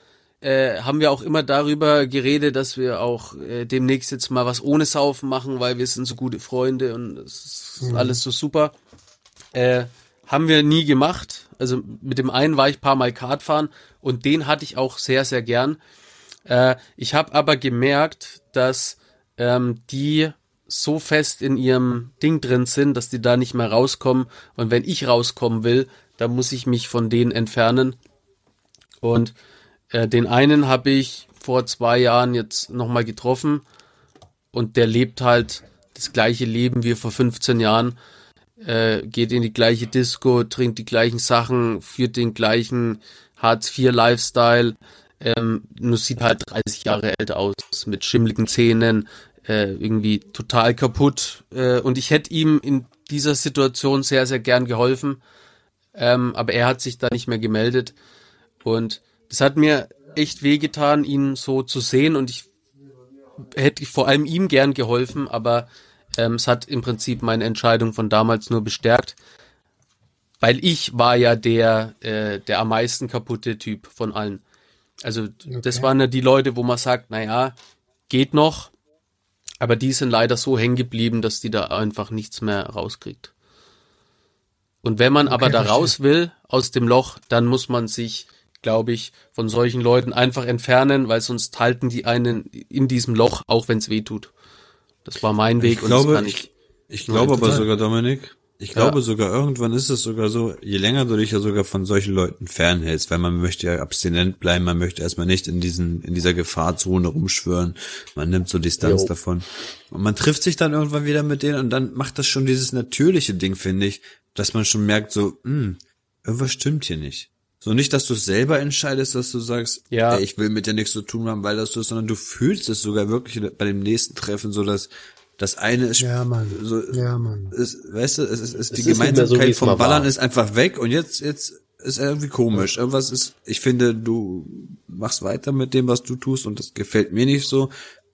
äh, haben wir auch immer darüber geredet, dass wir auch äh, demnächst jetzt mal was ohne Saufen machen, weil wir sind so gute Freunde und es ist alles so super. Äh, haben wir nie gemacht. Also mit dem einen war ich paar Mal Kart fahren und den hatte ich auch sehr, sehr gern. Äh, ich habe aber gemerkt, dass ähm, die so fest in ihrem Ding drin sind, dass die da nicht mehr rauskommen. Und wenn ich rauskommen will, dann muss ich mich von denen entfernen. Und äh, den einen habe ich vor zwei Jahren jetzt nochmal getroffen und der lebt halt das gleiche Leben wie vor 15 Jahren, äh, geht in die gleiche Disco, trinkt die gleichen Sachen, führt den gleichen Hartz-IV-Lifestyle, ähm, nur sieht halt 30 Jahre älter aus, mit schimmligen Zähnen, äh, irgendwie total kaputt. Äh, und ich hätte ihm in dieser Situation sehr, sehr gern geholfen. Ähm, aber er hat sich da nicht mehr gemeldet. Und das hat mir echt wehgetan, ihn so zu sehen. Und ich hätte vor allem ihm gern geholfen, aber ähm, es hat im Prinzip meine Entscheidung von damals nur bestärkt. Weil ich war ja der, äh, der am meisten kaputte Typ von allen. Also das waren ja die Leute, wo man sagt, na ja, geht noch, aber die sind leider so hängen geblieben, dass die da einfach nichts mehr rauskriegt. Und wenn man aber da verstehe. raus will aus dem Loch, dann muss man sich, glaube ich, von solchen Leuten einfach entfernen, weil sonst halten die einen in diesem Loch, auch wenn es weh tut. Das war mein Weg Ich und das glaube, kann ich, ich. ich glaube aber sogar, Dominik, ich glaube Ja. sogar irgendwann ist es sogar so, je länger du dich ja sogar von solchen Leuten fernhältst, weil man möchte ja abstinent bleiben, man möchte erstmal nicht in diesen, in dieser Gefahrzone rumschwören, man nimmt so Distanz Jo. davon. Und man trifft sich dann irgendwann wieder mit denen und dann macht das schon dieses natürliche Ding, finde ich, dass man schon merkt so, hm, irgendwas stimmt hier nicht. So nicht, dass du es selber entscheidest, dass du sagst, Ja. ey, ich will mit dir nichts zu tun haben, weil das so ist, sondern du fühlst es sogar wirklich bei dem nächsten Treffen so, dass das eine ist Ja, Mann. so, Ja, Mann. ist, weißt du, es ist, es, die ist so, Gemeinsamkeit es vom Ballern war. ist einfach weg und jetzt, jetzt ist irgendwie komisch. Irgendwas ist, ich finde, du machst weiter mit dem, was du tust und das gefällt mir nicht so.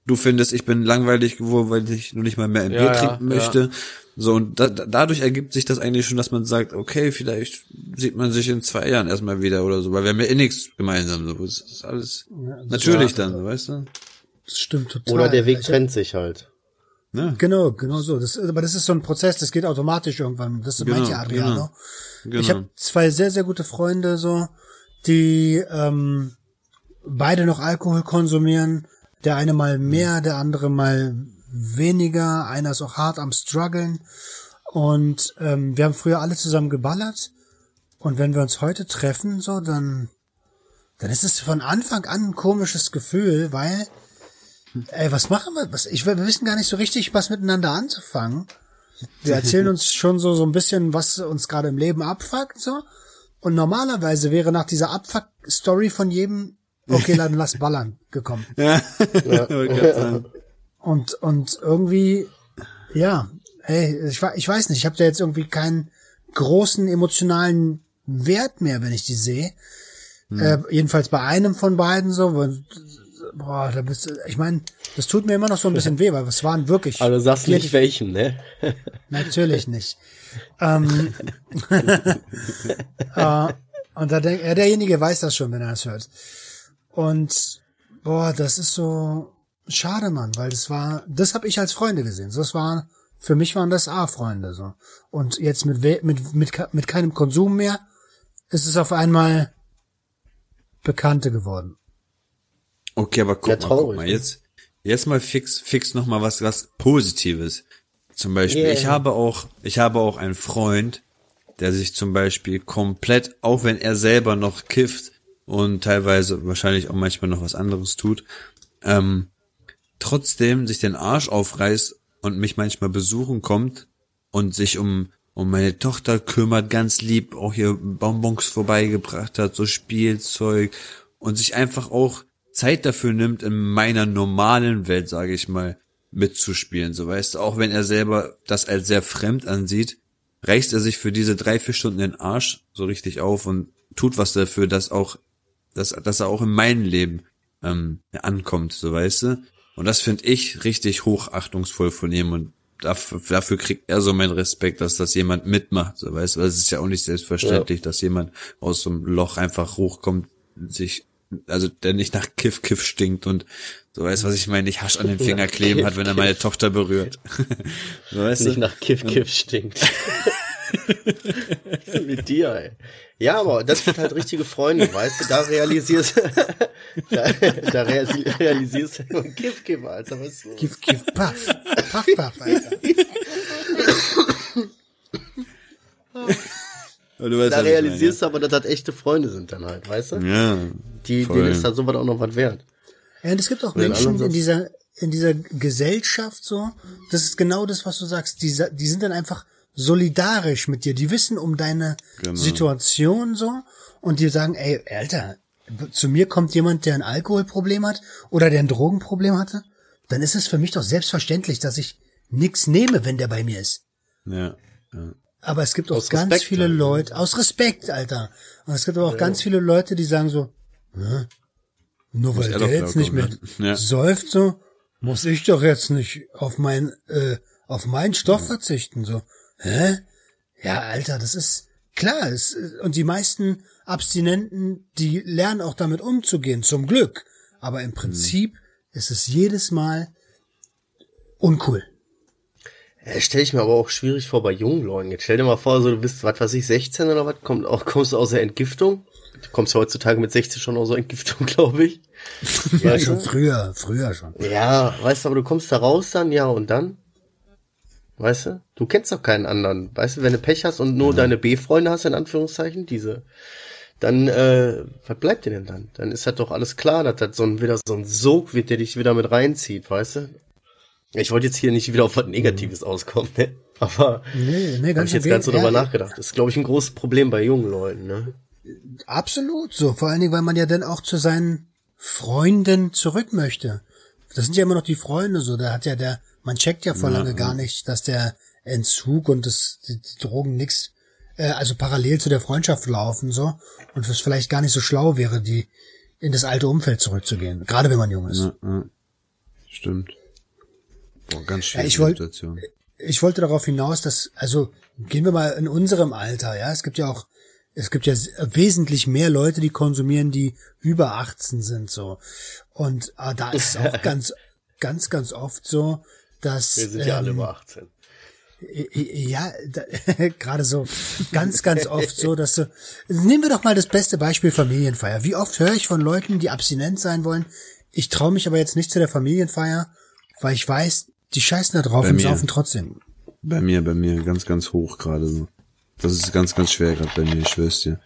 Du findest, ich bin langweilig geworden, weil ich nur nicht mal mehr ein Ja, Bier ja, trinken ja. möchte. So, und da, da- dadurch ergibt sich das eigentlich schon, dass man sagt, okay, vielleicht sieht man sich in zwei Jahren erstmal wieder oder so, weil wir haben ja eh nichts gemeinsam. So. Das ist alles natürlich dann, so, weißt du? Das stimmt total. Oder der Weg Ich- trennt sich halt. Ja, Genau, genau so. Das, aber das ist so ein Prozess, das geht automatisch irgendwann. Das Genau, meint ja Adriano. genau. genau. Ich habe zwei sehr, sehr gute Freunde, so, die ähm, beide noch Alkohol konsumieren. Der eine mal mehr, der andere mal weniger. Einer ist auch hart am struggeln. Und ähm, wir haben früher alle zusammen geballert. Und wenn wir uns heute treffen, so, dann, dann ist es von Anfang an ein komisches Gefühl, weil, ey, was machen wir? Was, ich, wir wissen gar nicht so richtig, was miteinander anzufangen. Wir erzählen uns schon so, so ein bisschen, was uns gerade im Leben abfuckt, so. Und normalerweise wäre nach dieser Abfuck-Story von jedem, okay, dann lass ballern, gekommen. Grad sagen. Und, und irgendwie, ja, ey, ich, ich weiß nicht, ich habe da jetzt irgendwie keinen großen emotionalen Wert mehr, wenn ich die sehe. Äh, jedenfalls bei einem von beiden so. weil- Boah, da bist du, ich meine, das tut mir immer noch so ein bisschen weh, weil es waren wirklich. Aber du sagst nicht welchem, ne? Natürlich nicht. ähm, äh, und da denkt, ja, derjenige weiß das schon, wenn er es hört. Und boah, das ist so schade, Mann, weil das war, das habe ich als Freunde gesehen. Das war, für mich waren das A-Freunde so. Und jetzt mit, mit mit mit keinem Konsum mehr ist es auf einmal Bekannte geworden. Okay, aber guck Ja, mal, guck mal, ne? jetzt, jetzt mal fix, fix noch mal was, was Positives. Zum Beispiel, Yeah. ich habe auch, ich habe auch einen Freund, der sich zum Beispiel komplett, auch wenn er selber noch kifft und teilweise wahrscheinlich auch manchmal noch was anderes tut, ähm, trotzdem sich den Arsch aufreißt und mich manchmal besuchen kommt und sich um um meine Tochter kümmert, ganz lieb, auch hier Bonbons vorbeigebracht hat, so Spielzeug und sich einfach auch Zeit dafür nimmt, in meiner normalen Welt, sage ich mal, mitzuspielen. So weißt du, auch wenn er selber das als sehr fremd ansieht, reißt er sich für diese drei, vier Stunden den Arsch so richtig auf und tut was dafür, dass auch, dass, dass er auch in meinem Leben ähm, ankommt, so weißt du. Und das finde ich richtig hochachtungsvoll von ihm und dafür, dafür kriegt er so meinen Respekt, dass das jemand mitmacht, so weißt du. Weil es ist ja auch nicht selbstverständlich, dass jemand aus so einem Loch einfach hochkommt, sich, also der nicht nach Kiff Kiff stinkt und so weißt du, was ich meine, nicht Hasch an den Finger kleben Kiff, hat, wenn er Kiff. meine Tochter berührt. so weißt Nicht du? nach Kiff Kiff stinkt. Mit dir, ey? Ja, aber das sind halt richtige Freunde, weißt du, da realisierst da, da realisi- realisierst du Kiff Kiff, Alter, was so. Gif, gif, paff. Paff, paff, Alter. Du weißt, Da realisierst du aber, dass das echte Freunde sind dann halt, weißt du? ja. Die, voll. denen ist dann sowas auch noch was wert. Ja, und es gibt auch den Menschen in dieser, in dieser Gesellschaft so, das ist genau das, was du sagst, die, die sind dann einfach solidarisch mit dir, die wissen um deine Genau. Situation so und die sagen, ey, Alter, zu mir kommt jemand, der ein Alkoholproblem hat oder der ein Drogenproblem hatte, dann ist es für mich doch selbstverständlich, dass ich nix nehme, wenn der bei mir ist. Ja, ja. Aber es gibt auch Aus ganz Respekt viele. Leute, aus Respekt, Alter. Und es gibt aber auch ganz viele Leute, die sagen so, Hä? nur weil er der jetzt nicht mehr klarkommen, ja. säuft so, muss ich doch jetzt nicht auf mein, äh, auf meinen Stoff verzichten, so. Hä? Ja, Alter, das ist klar. Es, und die meisten Abstinenten, die lernen auch damit umzugehen, zum Glück. Aber im Prinzip ist es jedes Mal uncool. Ja, stelle ich mir aber auch schwierig vor bei jungen Leuten. Jetzt stell dir mal vor, so du bist, was weiß ich, 16 oder was, komm, auch, kommst du aus der Entgiftung? Du kommst heutzutage mit 16 schon aus der Entgiftung, glaube ich. Ja, schon früher, früher schon. Ja, weißt du, aber du kommst da raus dann, ja, und dann? Weißt du? Du kennst doch keinen anderen. Weißt du, wenn du Pech hast und nur deine B-Freunde hast, in Anführungszeichen, diese, dann, äh, was bleibt dir denn dann? Dann ist halt doch alles klar, dass das so ein, wieder so ein Sog wird, der dich wieder mit reinzieht, weißt du? Ich wollte jetzt hier nicht wieder auf was Negatives auskommen, ne? Aber Nee, nee, habe ich jetzt ganz so drüber nachgedacht. Das ist, glaube ich, ein großes Problem bei jungen Leuten, ne? Absolut so. Vor allen Dingen, weil man ja dann auch zu seinen Freunden zurück möchte. Das sind ja immer noch die Freunde so. Da hat ja der, man checkt ja vor lange gar nicht, dass der Entzug und das, die, die Drogen nix, äh, also parallel zu der Freundschaft laufen so. Und es vielleicht gar nicht so schlau wäre, die in das alte Umfeld zurückzugehen. Gerade wenn man jung ist. Ja, ja. Stimmt. Boah, ganz schwierige ich wollt- Situation. ich wollte darauf hinaus, dass, also gehen wir mal in unserem Alter, ja, es gibt ja auch, es gibt ja wesentlich mehr Leute, die konsumieren, die über 18 sind, so. Und äh, da ist es auch ganz, ganz, ganz oft so, dass Wir sind ja alle ähm, über 18. ja, da, gerade so, ganz, ganz oft so, dass du, nehmen wir doch mal das beste Beispiel Familienfeier. Wie oft höre ich von Leuten, die abstinent sein wollen, ich traue mich aber jetzt nicht zu der Familienfeier, weil ich weiß, die scheißen da drauf Bei und mir. saufen trotzdem. Bei mir, bei mir, ganz, ganz hoch gerade so. Das ist ganz, ganz schwer gerade bei mir, ich schwör's dir.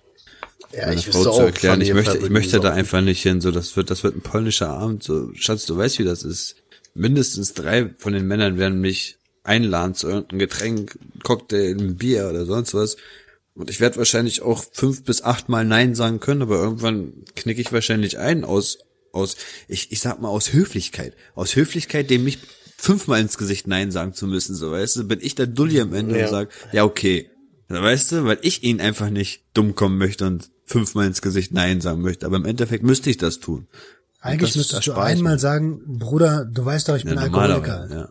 Ja, Meine ich Frau zu auch, erklären, ich möchte, ich möchte da einfach nicht hin, so, das wird, das wird ein polnischer Abend, so, Schatz, du weißt, wie das ist. Mindestens drei von den Männern werden mich einladen zu irgendeinem Getränk, Cocktail, ein Bier oder sonst was. Und ich werde wahrscheinlich auch fünf bis acht Mal Nein sagen können, aber irgendwann knicke ich wahrscheinlich ein aus, aus, ich, ich sag mal aus Höflichkeit. Aus Höflichkeit, dem nicht fünfmal ins Gesicht Nein sagen zu müssen, so weißt du, bin ich der Dulli am Ende Ja. und sag, ja okay. Ja, Weißt du, weil ich ihn einfach nicht dumm kommen möchte und fünfmal ins Gesicht Nein sagen möchte. Aber im Endeffekt müsste ich das tun. Eigentlich das müsstest du einmal sagen, Bruder, du weißt doch, ich bin Ja, Alkoholiker. normalerweise,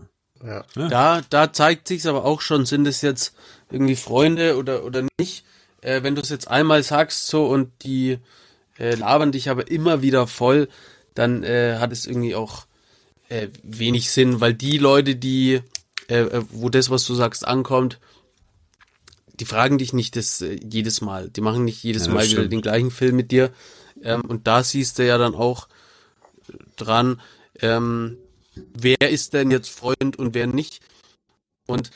ja. Da, da zeigt sich's aber auch schon, sind es jetzt irgendwie Freunde oder, oder nicht. Äh, wenn du es jetzt einmal sagst so und die äh, labern dich aber immer wieder voll, dann äh, hat es irgendwie auch äh, wenig Sinn, weil die Leute, die, äh, äh, wo das, was du sagst, ankommt, die fragen dich nicht das äh, jedes Mal. Die machen nicht jedes Ja, Mal wieder den gleichen Film mit dir. Ähm, und da siehst du ja dann auch dran, ähm, wer ist denn jetzt Freund und wer nicht. Und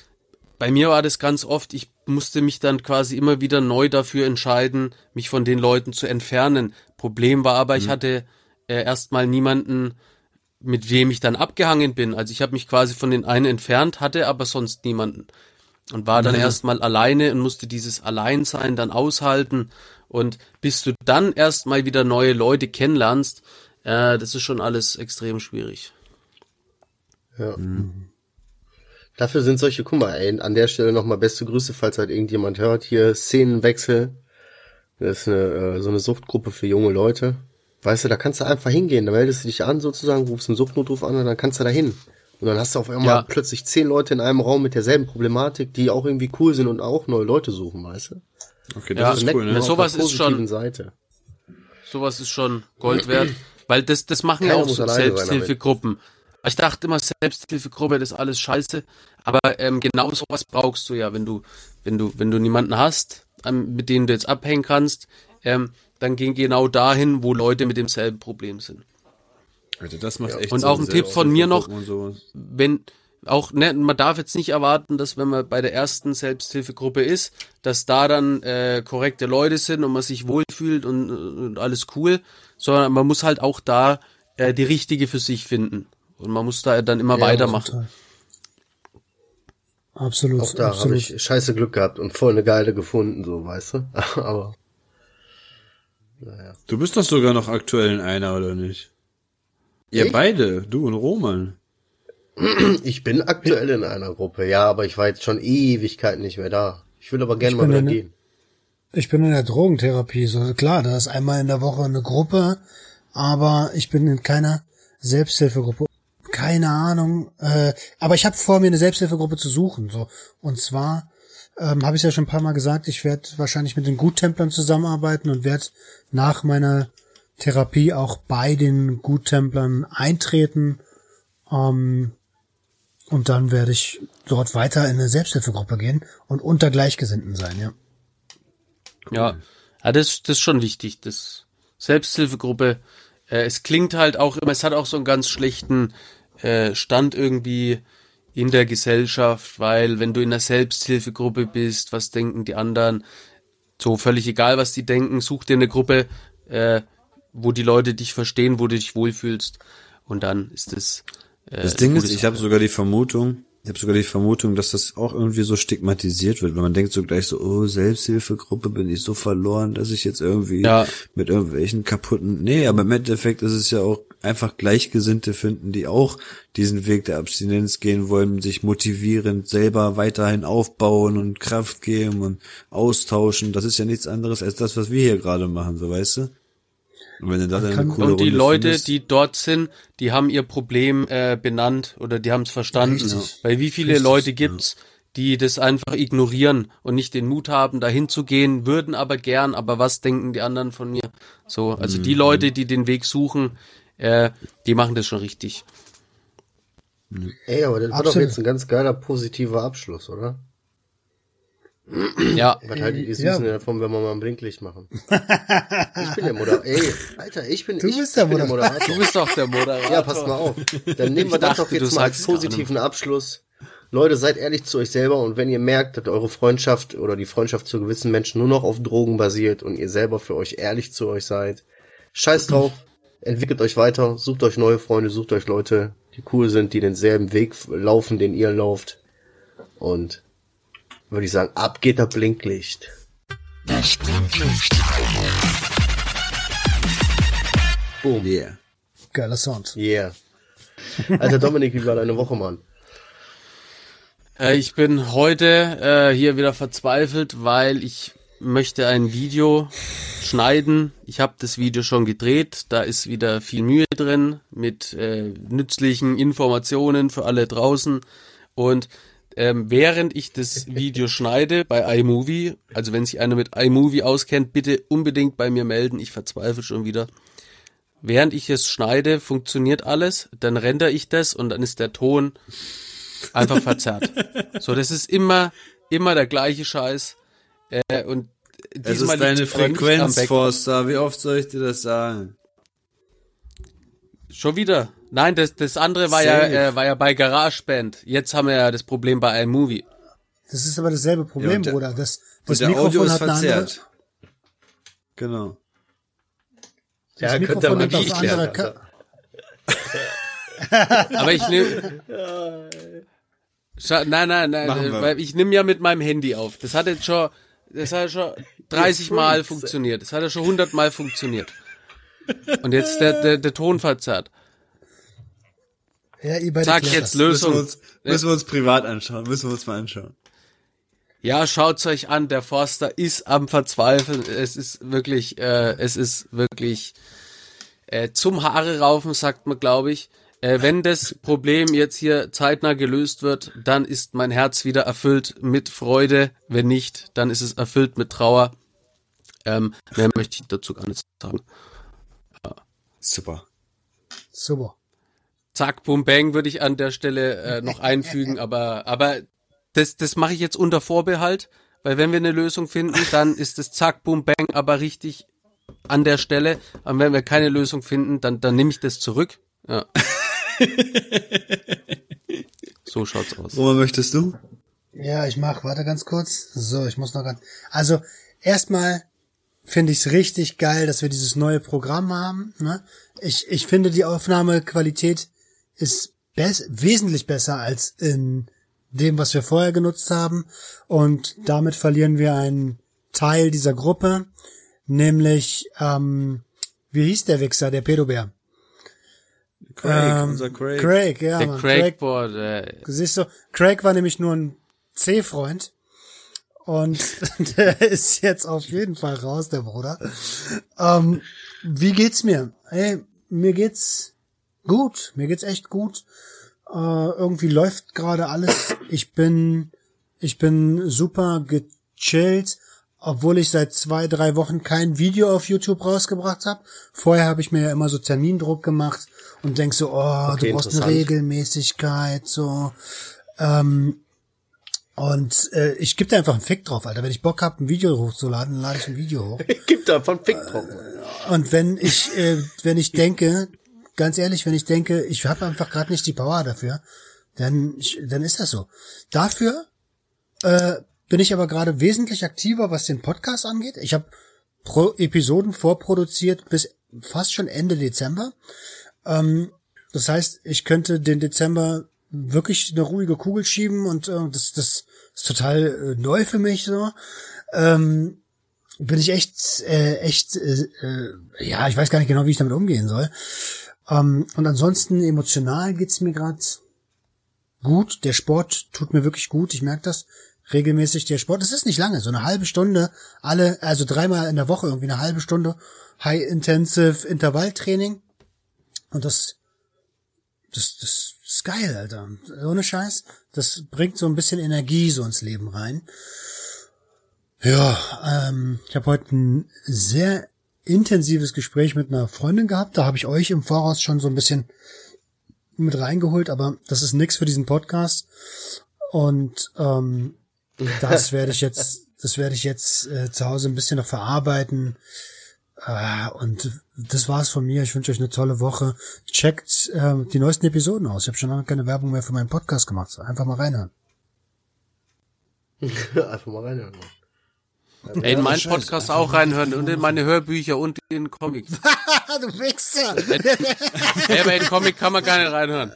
bei mir war das ganz oft, ich musste mich dann quasi immer wieder neu dafür entscheiden, mich von den Leuten zu entfernen. Problem war aber, ich hatte äh, erstmal niemanden, mit wem ich dann abgehangen bin. Also ich habe mich quasi von den einen entfernt, hatte aber sonst niemanden. Und war dann erstmal alleine und musste dieses Alleinsein dann aushalten. Und bis du dann erstmal wieder neue Leute kennenlernst, äh, das ist schon alles extrem schwierig. Ja. Dafür sind solche, guck mal, ey, an der Stelle nochmal beste Grüße, falls halt irgendjemand hört. Hier Szenenwechsel. Das ist eine, äh, so eine Suchtgruppe für junge Leute. Weißt du, da kannst du einfach hingehen. Da meldest du dich an sozusagen, rufst einen Suchtnotruf an und dann kannst du da hin. Und dann hast du auf einmal Ja. plötzlich zehn Leute in einem Raum mit derselben Problematik, die auch irgendwie cool sind und auch neue Leute suchen, weißt du? Okay, Ja, das ist cool, ne? sowas der ist schon- Seite. Sowas ist schon Gold wert, weil das, das machen ja auch so Selbsthilfegruppen. Ich dachte immer, Selbsthilfegruppe, das ist alles scheiße, aber ähm, genau sowas brauchst du ja, wenn du, wenn du, wenn du niemanden hast, ähm, mit denen du jetzt abhängen kannst, ähm, dann geh genau dahin, wo Leute mit demselben Problem sind. Alter, das macht echt Und auch ein Tipp von mir noch, wenn auch ne, man darf jetzt nicht erwarten, dass wenn man bei der ersten Selbsthilfegruppe ist, dass da dann äh, korrekte Leute sind und man sich wohlfühlt und, und alles cool, sondern man muss halt auch da äh, die richtige für sich finden und man muss da dann immer weitermachen. Absolut, Auch da habe ich scheiße Glück gehabt und voll eine geile gefunden, so, weißt du? Aber Du bist doch sogar noch aktuell in einer, oder nicht? Ihr Ich? beide, du und Roman. ich bin aktuell in einer Gruppe, ja, aber ich war jetzt schon Ewigkeiten nicht mehr da. Ich will aber gerne mal wieder in- gehen. Ich bin in der Drogentherapie, so klar, da ist einmal in der Woche eine Gruppe, aber ich bin in keiner Selbsthilfegruppe. Keine Ahnung, äh, aber ich habe vor, mir eine Selbsthilfegruppe zu suchen, so. Und zwar ähm, habe ich ja schon ein paar Mal gesagt, ich werde wahrscheinlich mit den Guttemplern zusammenarbeiten und werde nach meiner Therapie auch bei den Guttemplern eintreten. Ähm, und dann werde ich dort weiter in eine Selbsthilfegruppe gehen und unter Gleichgesinnten sein, ja. Ja, ja das, das ist schon wichtig. Das Selbsthilfegruppe, äh, es klingt halt auch immer, es hat auch so einen ganz schlechten äh, Stand irgendwie in der Gesellschaft, weil wenn du in einer Selbsthilfegruppe bist, was denken die anderen? So völlig egal, was die denken, such dir eine Gruppe, äh, wo die Leute dich verstehen, wo du dich wohlfühlst und dann ist das. Äh, Das Ding ist, ich habe sogar die Vermutung, ich habe sogar die Vermutung, dass das auch irgendwie so stigmatisiert wird, weil man denkt so gleich so, oh, Selbsthilfegruppe, bin ich so verloren, dass ich jetzt irgendwie Ja. mit irgendwelchen kaputten, nee, aber im Endeffekt ist es ja auch einfach Gleichgesinnte finden, die auch diesen Weg der Abstinenz gehen wollen, sich motivierend selber weiterhin aufbauen und Kraft geben und austauschen. Das ist ja nichts anderes als das, was wir hier gerade machen, so weißt du? Und wenn du da eine coole Und die Runde Leute, findest, die dort sind, die haben ihr Problem äh, benannt oder die haben es verstanden. Richtig. Weil wie viele Richtig, Leute gibt's, die das einfach ignorieren und nicht den Mut haben, dahin zu gehen, würden aber gern, aber was denken die anderen von mir? So, also Mhm. die Leute, die den Weg suchen, äh, die machen das schon richtig. Ey, aber das war doch Absolut. jetzt ein ganz geiler positiver Abschluss, oder? Ja, Was haltet ihr Ja. Süßen davon, wenn wir mal ein Blinklicht machen? ich bin der Moderator. Ey, Alter, ich bin, Du ich, bist der ich bin der Moderator. Du bist doch der Moderator. Ja, pass mal auf. Dann nehmen wir Ich das dachte, doch jetzt mal als positiven Abschluss. Leute, seid ehrlich zu euch selber und wenn ihr merkt, dass eure Freundschaft oder die Freundschaft zu gewissen Menschen nur noch auf Drogen basiert und ihr selber für euch ehrlich zu euch seid, scheiß drauf, entwickelt euch weiter, sucht euch neue Freunde, sucht euch Leute, die cool sind, die denselben Weg laufen, den ihr lauft. Und würde ich sagen, ab geht der Blinklicht. Boom. yeah. Geiler Sound. Yeah. Alter Dominik, wie war deine Woche, Mann? Äh, ich bin heute äh, hier wieder verzweifelt, weil ich möchte ein Video schneiden. Ich habe das Video schon gedreht. Da ist wieder viel Mühe drin mit äh, nützlichen Informationen für alle draußen. Und ähm, während ich das Video schneide bei iMovie, also wenn sich einer mit iMovie auskennt, bitte unbedingt bei mir melden. Ich verzweifle schon wieder. Während ich es schneide, funktioniert alles, dann rendere ich das und dann ist der Ton einfach verzerrt. So, das ist immer, immer der gleiche Scheiß. Äh, und Es ist deine Frequenz, Forster. Wie oft soll ich dir das sagen? Schon wieder. Nein, das, das andere war Safe. ja, äh, war ja bei GarageBand. Jetzt haben wir ja das Problem bei iMovie. Das ist aber dasselbe Ja, Problem, und der- Bruder. Das, das der Audio Mikrofon ist hat eine andere, verzerrt. Genau. das Ja, Mikrofon mal hat auf andere, Ka. Aber ich nehme. Nein, nein, nein, äh, weil ich nehme ja mit meinem Handy auf. Das hat jetzt schon, das hat schon 30 Mal funktioniert. Das hat ja schon 100 Mal funktioniert. Und jetzt der, der, der Ton verzerrt. ja, ihr beide Sag jetzt das. Lösung. Müssen wir, uns, müssen wir uns privat anschauen. Müssen wir uns mal anschauen. Ja, schaut's euch an, der Forster ist am Verzweifeln. Es ist wirklich, äh, es ist wirklich äh, zum Haare raufen, sagt man, glaube ich. Äh, wenn das Problem jetzt hier zeitnah gelöst wird, dann ist mein Herz wieder erfüllt mit Freude. Wenn nicht, dann ist es erfüllt mit Trauer. Ähm, mehr möchte ich dazu gar nicht sagen. Super. Super. Zack, Boom, Bang würde ich an der Stelle äh, noch einfügen, aber, aber das, das mache ich jetzt unter Vorbehalt, weil wenn wir eine Lösung finden, dann ist das Zack, Boom, Bang aber richtig an der Stelle. Und wenn wir keine Lösung finden, dann, dann nehme ich das zurück. Ja. So schaut's aus. Roman, möchtest du? Ja, ich mach, warte ganz kurz. So, ich muss noch ganz. Also, erstmal finde ich es richtig geil, dass wir dieses neue Programm haben. Ne? Ich, ich finde, die Aufnahmequalität ist bes wesentlich besser als in dem, was wir vorher genutzt haben. Und damit verlieren wir einen Teil dieser Gruppe, nämlich, ähm, wie hieß der Wichser, der Pedobär? Craig, Ähm, unser Craig. Craig, ja, Der Mann. Craigboard, äh, Siehst du, Craig war nämlich nur ein C-Freund. Und der ist jetzt auf jeden Fall raus, der Bruder. Ähm, wie geht's mir? Hey, mir geht's gut. Mir geht's echt gut. Äh, irgendwie läuft gerade alles. Ich bin, ich bin super gechillt, obwohl ich seit zwei, drei Wochen kein Video auf YouTube rausgebracht habe. Vorher habe ich mir ja immer so Termindruck gemacht und denk so, oh, Okay, du brauchst eine. Regelmäßigkeit, so. Ähm, und äh, ich gebe da einfach einen Fick drauf, Alter. Wenn ich Bock hab, ein Video hochzuladen, dann lade ich ein Video hoch. Gibt da von Fick drauf. Und wenn ich, äh, wenn ich denke, ganz ehrlich, wenn ich denke, ich habe einfach gerade nicht die Power dafür, dann, ich- dann ist das so. Dafür äh, bin ich aber gerade wesentlich aktiver, was den Podcast angeht. Ich habe Pro Episoden vorproduziert bis fast schon Ende Dezember. Ähm, das heißt, ich könnte den Dezember wirklich eine ruhige Kugel schieben und äh, das, das ist total äh, neu für mich so. Ähm, bin ich echt, äh, echt, äh, äh, ja, ich weiß gar nicht genau, wie ich damit umgehen soll. Ähm, und ansonsten emotional geht's mir gerade gut. Der Sport tut mir wirklich gut. Ich merke das regelmäßig. Der Sport, das ist nicht lange, so eine halbe Stunde, alle, also dreimal in der Woche irgendwie eine halbe Stunde High-Intensive Intervalltraining. Und das, das, das ist geil, Alter. Ohne Scheiß. Das bringt so ein bisschen Energie so ins Leben rein. Ja, ähm, ich habe heute ein sehr intensives Gespräch mit einer Freundin gehabt. Da habe ich euch im Voraus schon so ein bisschen mit reingeholt, aber das ist nix für diesen Podcast. Und ähm, das werde ich jetzt, das werde ich jetzt äh, zu Hause ein bisschen noch verarbeiten. Äh, und das war's von mir. Ich wünsche euch eine tolle Woche. Checkt äh, die neuesten Episoden aus. Ich habe schon lange keine Werbung mehr für meinen Podcast gemacht. Einfach mal reinhören. Einfach mal reinhören. Ey, in meinen Scheiße, Podcast auch reinhören und in meine Hörbücher und in Comics. du Wichser! Ey, aber in Comic kann man gar nicht reinhören.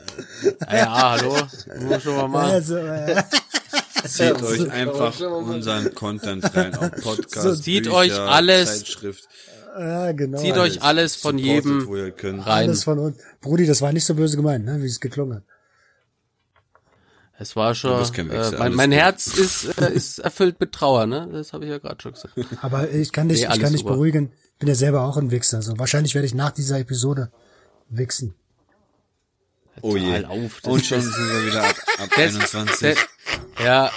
Ja, hallo. Muss schon mal machen. Also, äh, Zieht euch einfach unseren Content rein, auch Podcast, Zieht Bücher, euch alles- Zeitschrift, ja, genau. Zieht euch alles von supportet, jedem wo ihr könnt. rein. Alles von uns. Brudi, das war nicht so böse gemeint, ne, wie es geklungen hat. Es war schon, kein äh, Wichser, mein, alles mein. Herz ist, äh, ist erfüllt mit Trauer, ne? Das habe ich ja gerade schon gesagt. Aber ich kann dich, Nee, ich alles kann dich beruhigen. Bin ja selber auch ein Wichser. Also wahrscheinlich werde ich nach dieser Episode wichsen. Oh je. Total auf, das Und schon sind wir wieder ab, ab Das- 21. das- Ja.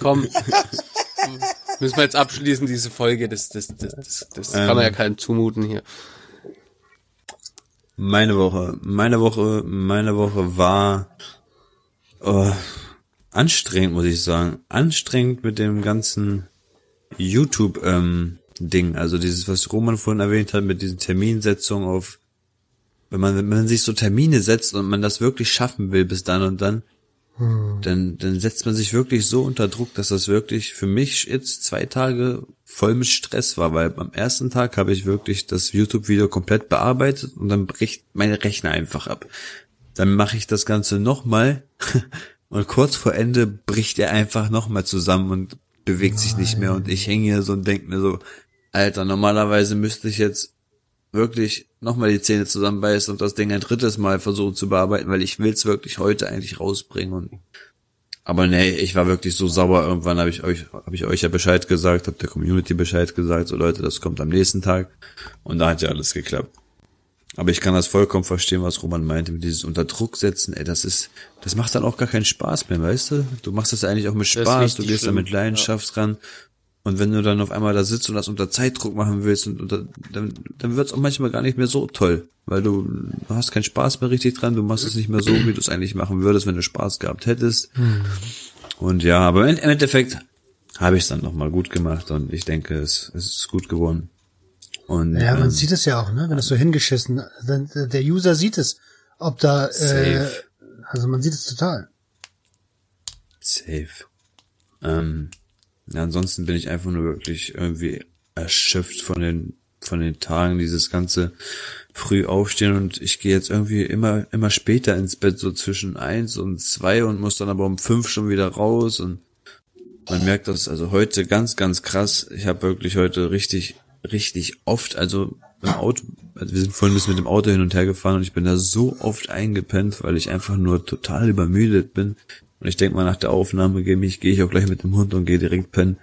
Komm. Müssen wir jetzt abschließen, diese Folge. Das, das, das, das, das kann man ja Ähm. keinem zumuten hier. Meine Woche, meine Woche, meine Woche war oh, anstrengend, muss ich sagen. Anstrengend mit dem ganzen YouTube ähm. Also dieses, was Roman vorhin erwähnt hat, mit diesen Terminsetzungen auf, wenn man, wenn man sich so Termine setzt und man das wirklich schaffen will bis dann und dann, dann, dann setzt man sich wirklich so unter Druck, dass das wirklich für mich jetzt zwei Tage voll mit Stress war, weil am ersten Tag habe ich wirklich das YouTube-Video komplett bearbeitet und dann bricht mein Rechner einfach ab. Dann mache ich das Ganze nochmal und kurz vor Ende bricht er einfach nochmal zusammen und bewegt sich nicht mehr. Und ich hänge hier so und denke mir so, Alter, normalerweise müsste ich jetzt wirklich nochmal die Zähne zusammenbeißen und das Ding ein drittes Mal versuchen zu bearbeiten, weil ich will es wirklich heute eigentlich rausbringen und aber nee, ich war wirklich so sauer. Irgendwann habe ich euch, habe ich euch ja Bescheid gesagt, habe der Community Bescheid gesagt, so Leute, das kommt am nächsten Tag. Und da hat ja alles geklappt. Aber ich kann das vollkommen verstehen, was Roman meinte, mit dieses unter Druck setzen, ey, das ist, das macht dann auch gar keinen Spaß mehr, weißt du? Du machst das eigentlich auch mit Spaß, du gehst da schlimm, mit Leidenschaft ran. Und wenn du dann auf einmal da sitzt und das unter Zeitdruck machen willst, und unter, dann, dann wird's auch manchmal gar nicht mehr so toll, weil du, du hast keinen Spaß mehr richtig dran, du machst es nicht mehr so, wie du es eigentlich machen würdest, wenn du Spaß gehabt hättest. Und ja, aber im Endeffekt habe ich es dann nochmal gut gemacht und ich denke, es, es ist gut geworden. Und Ja, man ähm, sieht es ja auch, ne? Wenn es so hingeschissen, dann der User sieht es, ob da, äh, Safe. also man sieht es total. Safe. Ähm, ja, ansonsten bin ich einfach nur wirklich irgendwie erschöpft von den von den Tagen, dieses ganze früh aufstehen und ich gehe jetzt irgendwie immer immer später ins Bett, so zwischen eins und zwei und muss dann aber um fünf schon wieder raus und man merkt das also heute ganz, ganz krass. Ich habe wirklich heute richtig, richtig oft, also im Auto, also wir sind vorhin ein bisschen mit dem Auto hin und her gefahren und ich bin da so oft eingepennt, weil ich einfach nur total übermüdet bin. Und ich denke mal, nach der Aufnahme gehe ich, gehe ich auch gleich mit dem Hund und gehe direkt pennen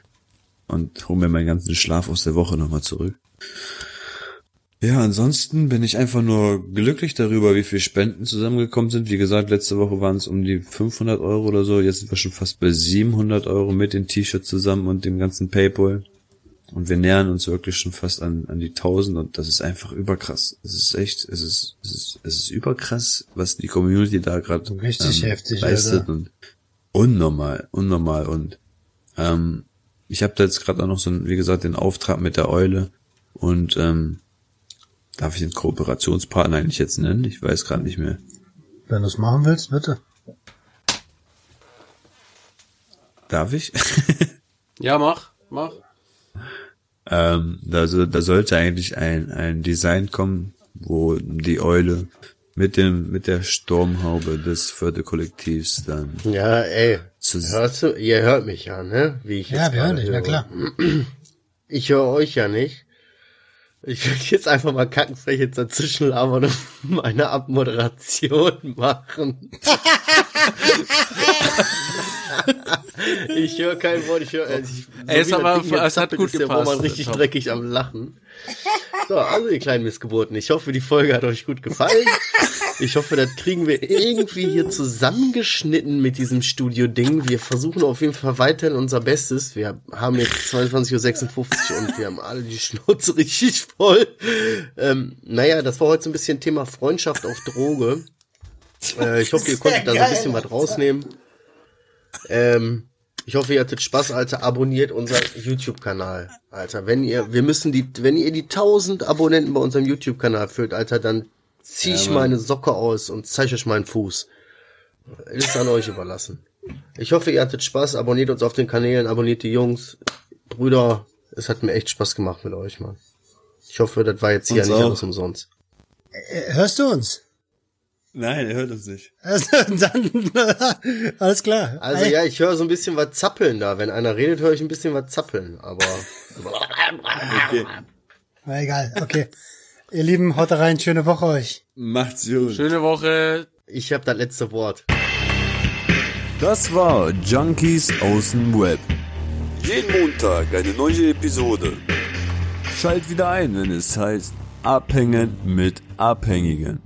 und hole mir meinen ganzen Schlaf aus der Woche nochmal zurück. Ja, ansonsten bin ich einfach nur glücklich darüber, wie viel Spenden zusammengekommen sind. Wie gesagt, letzte Woche waren es um die 500 Euro oder so. Jetzt sind wir schon fast bei 700 Euro mit den T-Shirts zusammen und dem ganzen Paypal. Und wir nähern uns wirklich schon fast an, an die 1000 und das ist einfach überkrass. Es ist echt, es ist, es ist, es ist überkrass, was die Community da gerade Richtig heftig, leistet Alter. und unnormal, unnormal und ähm, ich habe da jetzt gerade auch noch so, einen, wie gesagt, den Auftrag mit der Eule und ähm, darf ich den Kooperationspartner eigentlich jetzt nennen? Ich weiß gerade nicht mehr. Wenn du es machen willst, bitte. Darf ich? Ja, mach, mach. Ähm, da, so- da sollte eigentlich ein, ein Design kommen, wo die Eule mit dem mit der Sturmhaube des Förderkollektivs dann Ja, ey. Hörst du? Ihr hört mich ja, ne? Wie ich Ja, jetzt wir hören dich, na höre. klar. Ich höre euch ja nicht. Ich will jetzt einfach mal kackenfrech jetzt dazwischen labern und meine Abmoderation machen. ich höre kein Wort, ich höre. äh, ist wie das aber- Ding es hat gut gepasst, Roman richtig Tom. dreckig am Lachen. So, also ihr kleinen Missgeburten, ich hoffe, die Folge hat euch gut gefallen. Ich hoffe, das kriegen wir irgendwie hier zusammengeschnitten mit diesem Studio-Ding. Wir versuchen auf jeden Fall weiterhin unser Bestes. Wir haben jetzt 22.56 Uhr und wir haben alle die Schnauze richtig voll. Ähm, naja, das war heute so ein bisschen Thema Freundschaft auf Droge. Äh, ich hoffe, ihr konntet da so ein bisschen was rausnehmen. Ähm, ich hoffe, ihr hattet Spaß, Alter. Abonniert unseren YouTube-Kanal, Alter. Wenn ihr, wir müssen die, wenn ihr die 1000 Abonnenten bei unserem YouTube-Kanal füllt, Alter, dann zieh ich meine Socke aus und zeige euch meinen Fuß. Ist an euch überlassen. Ich hoffe, ihr hattet Spaß. Abonniert uns auf den Kanälen, abonniert die Jungs. Brüder, es hat mir echt Spaß gemacht mit euch, Mann. Ich hoffe, das war jetzt hier Uns nicht auch. alles umsonst. Äh, Hörst du uns? Nein, er hört uns nicht. Also, dann, alles klar. Also ja, ich höre so ein bisschen was zappeln da. Wenn einer redet, höre ich ein bisschen was zappeln. Aber Okay. Na, egal, okay. Ihr Lieben, haut rein, schöne Woche euch. Macht's gut. Schöne Woche. ich habe das letzte Wort. Das war Junkies aus dem Web. Jeden Montag eine neue Episode. Schalt wieder ein, wenn es heißt Abhängen mit Abhängigen.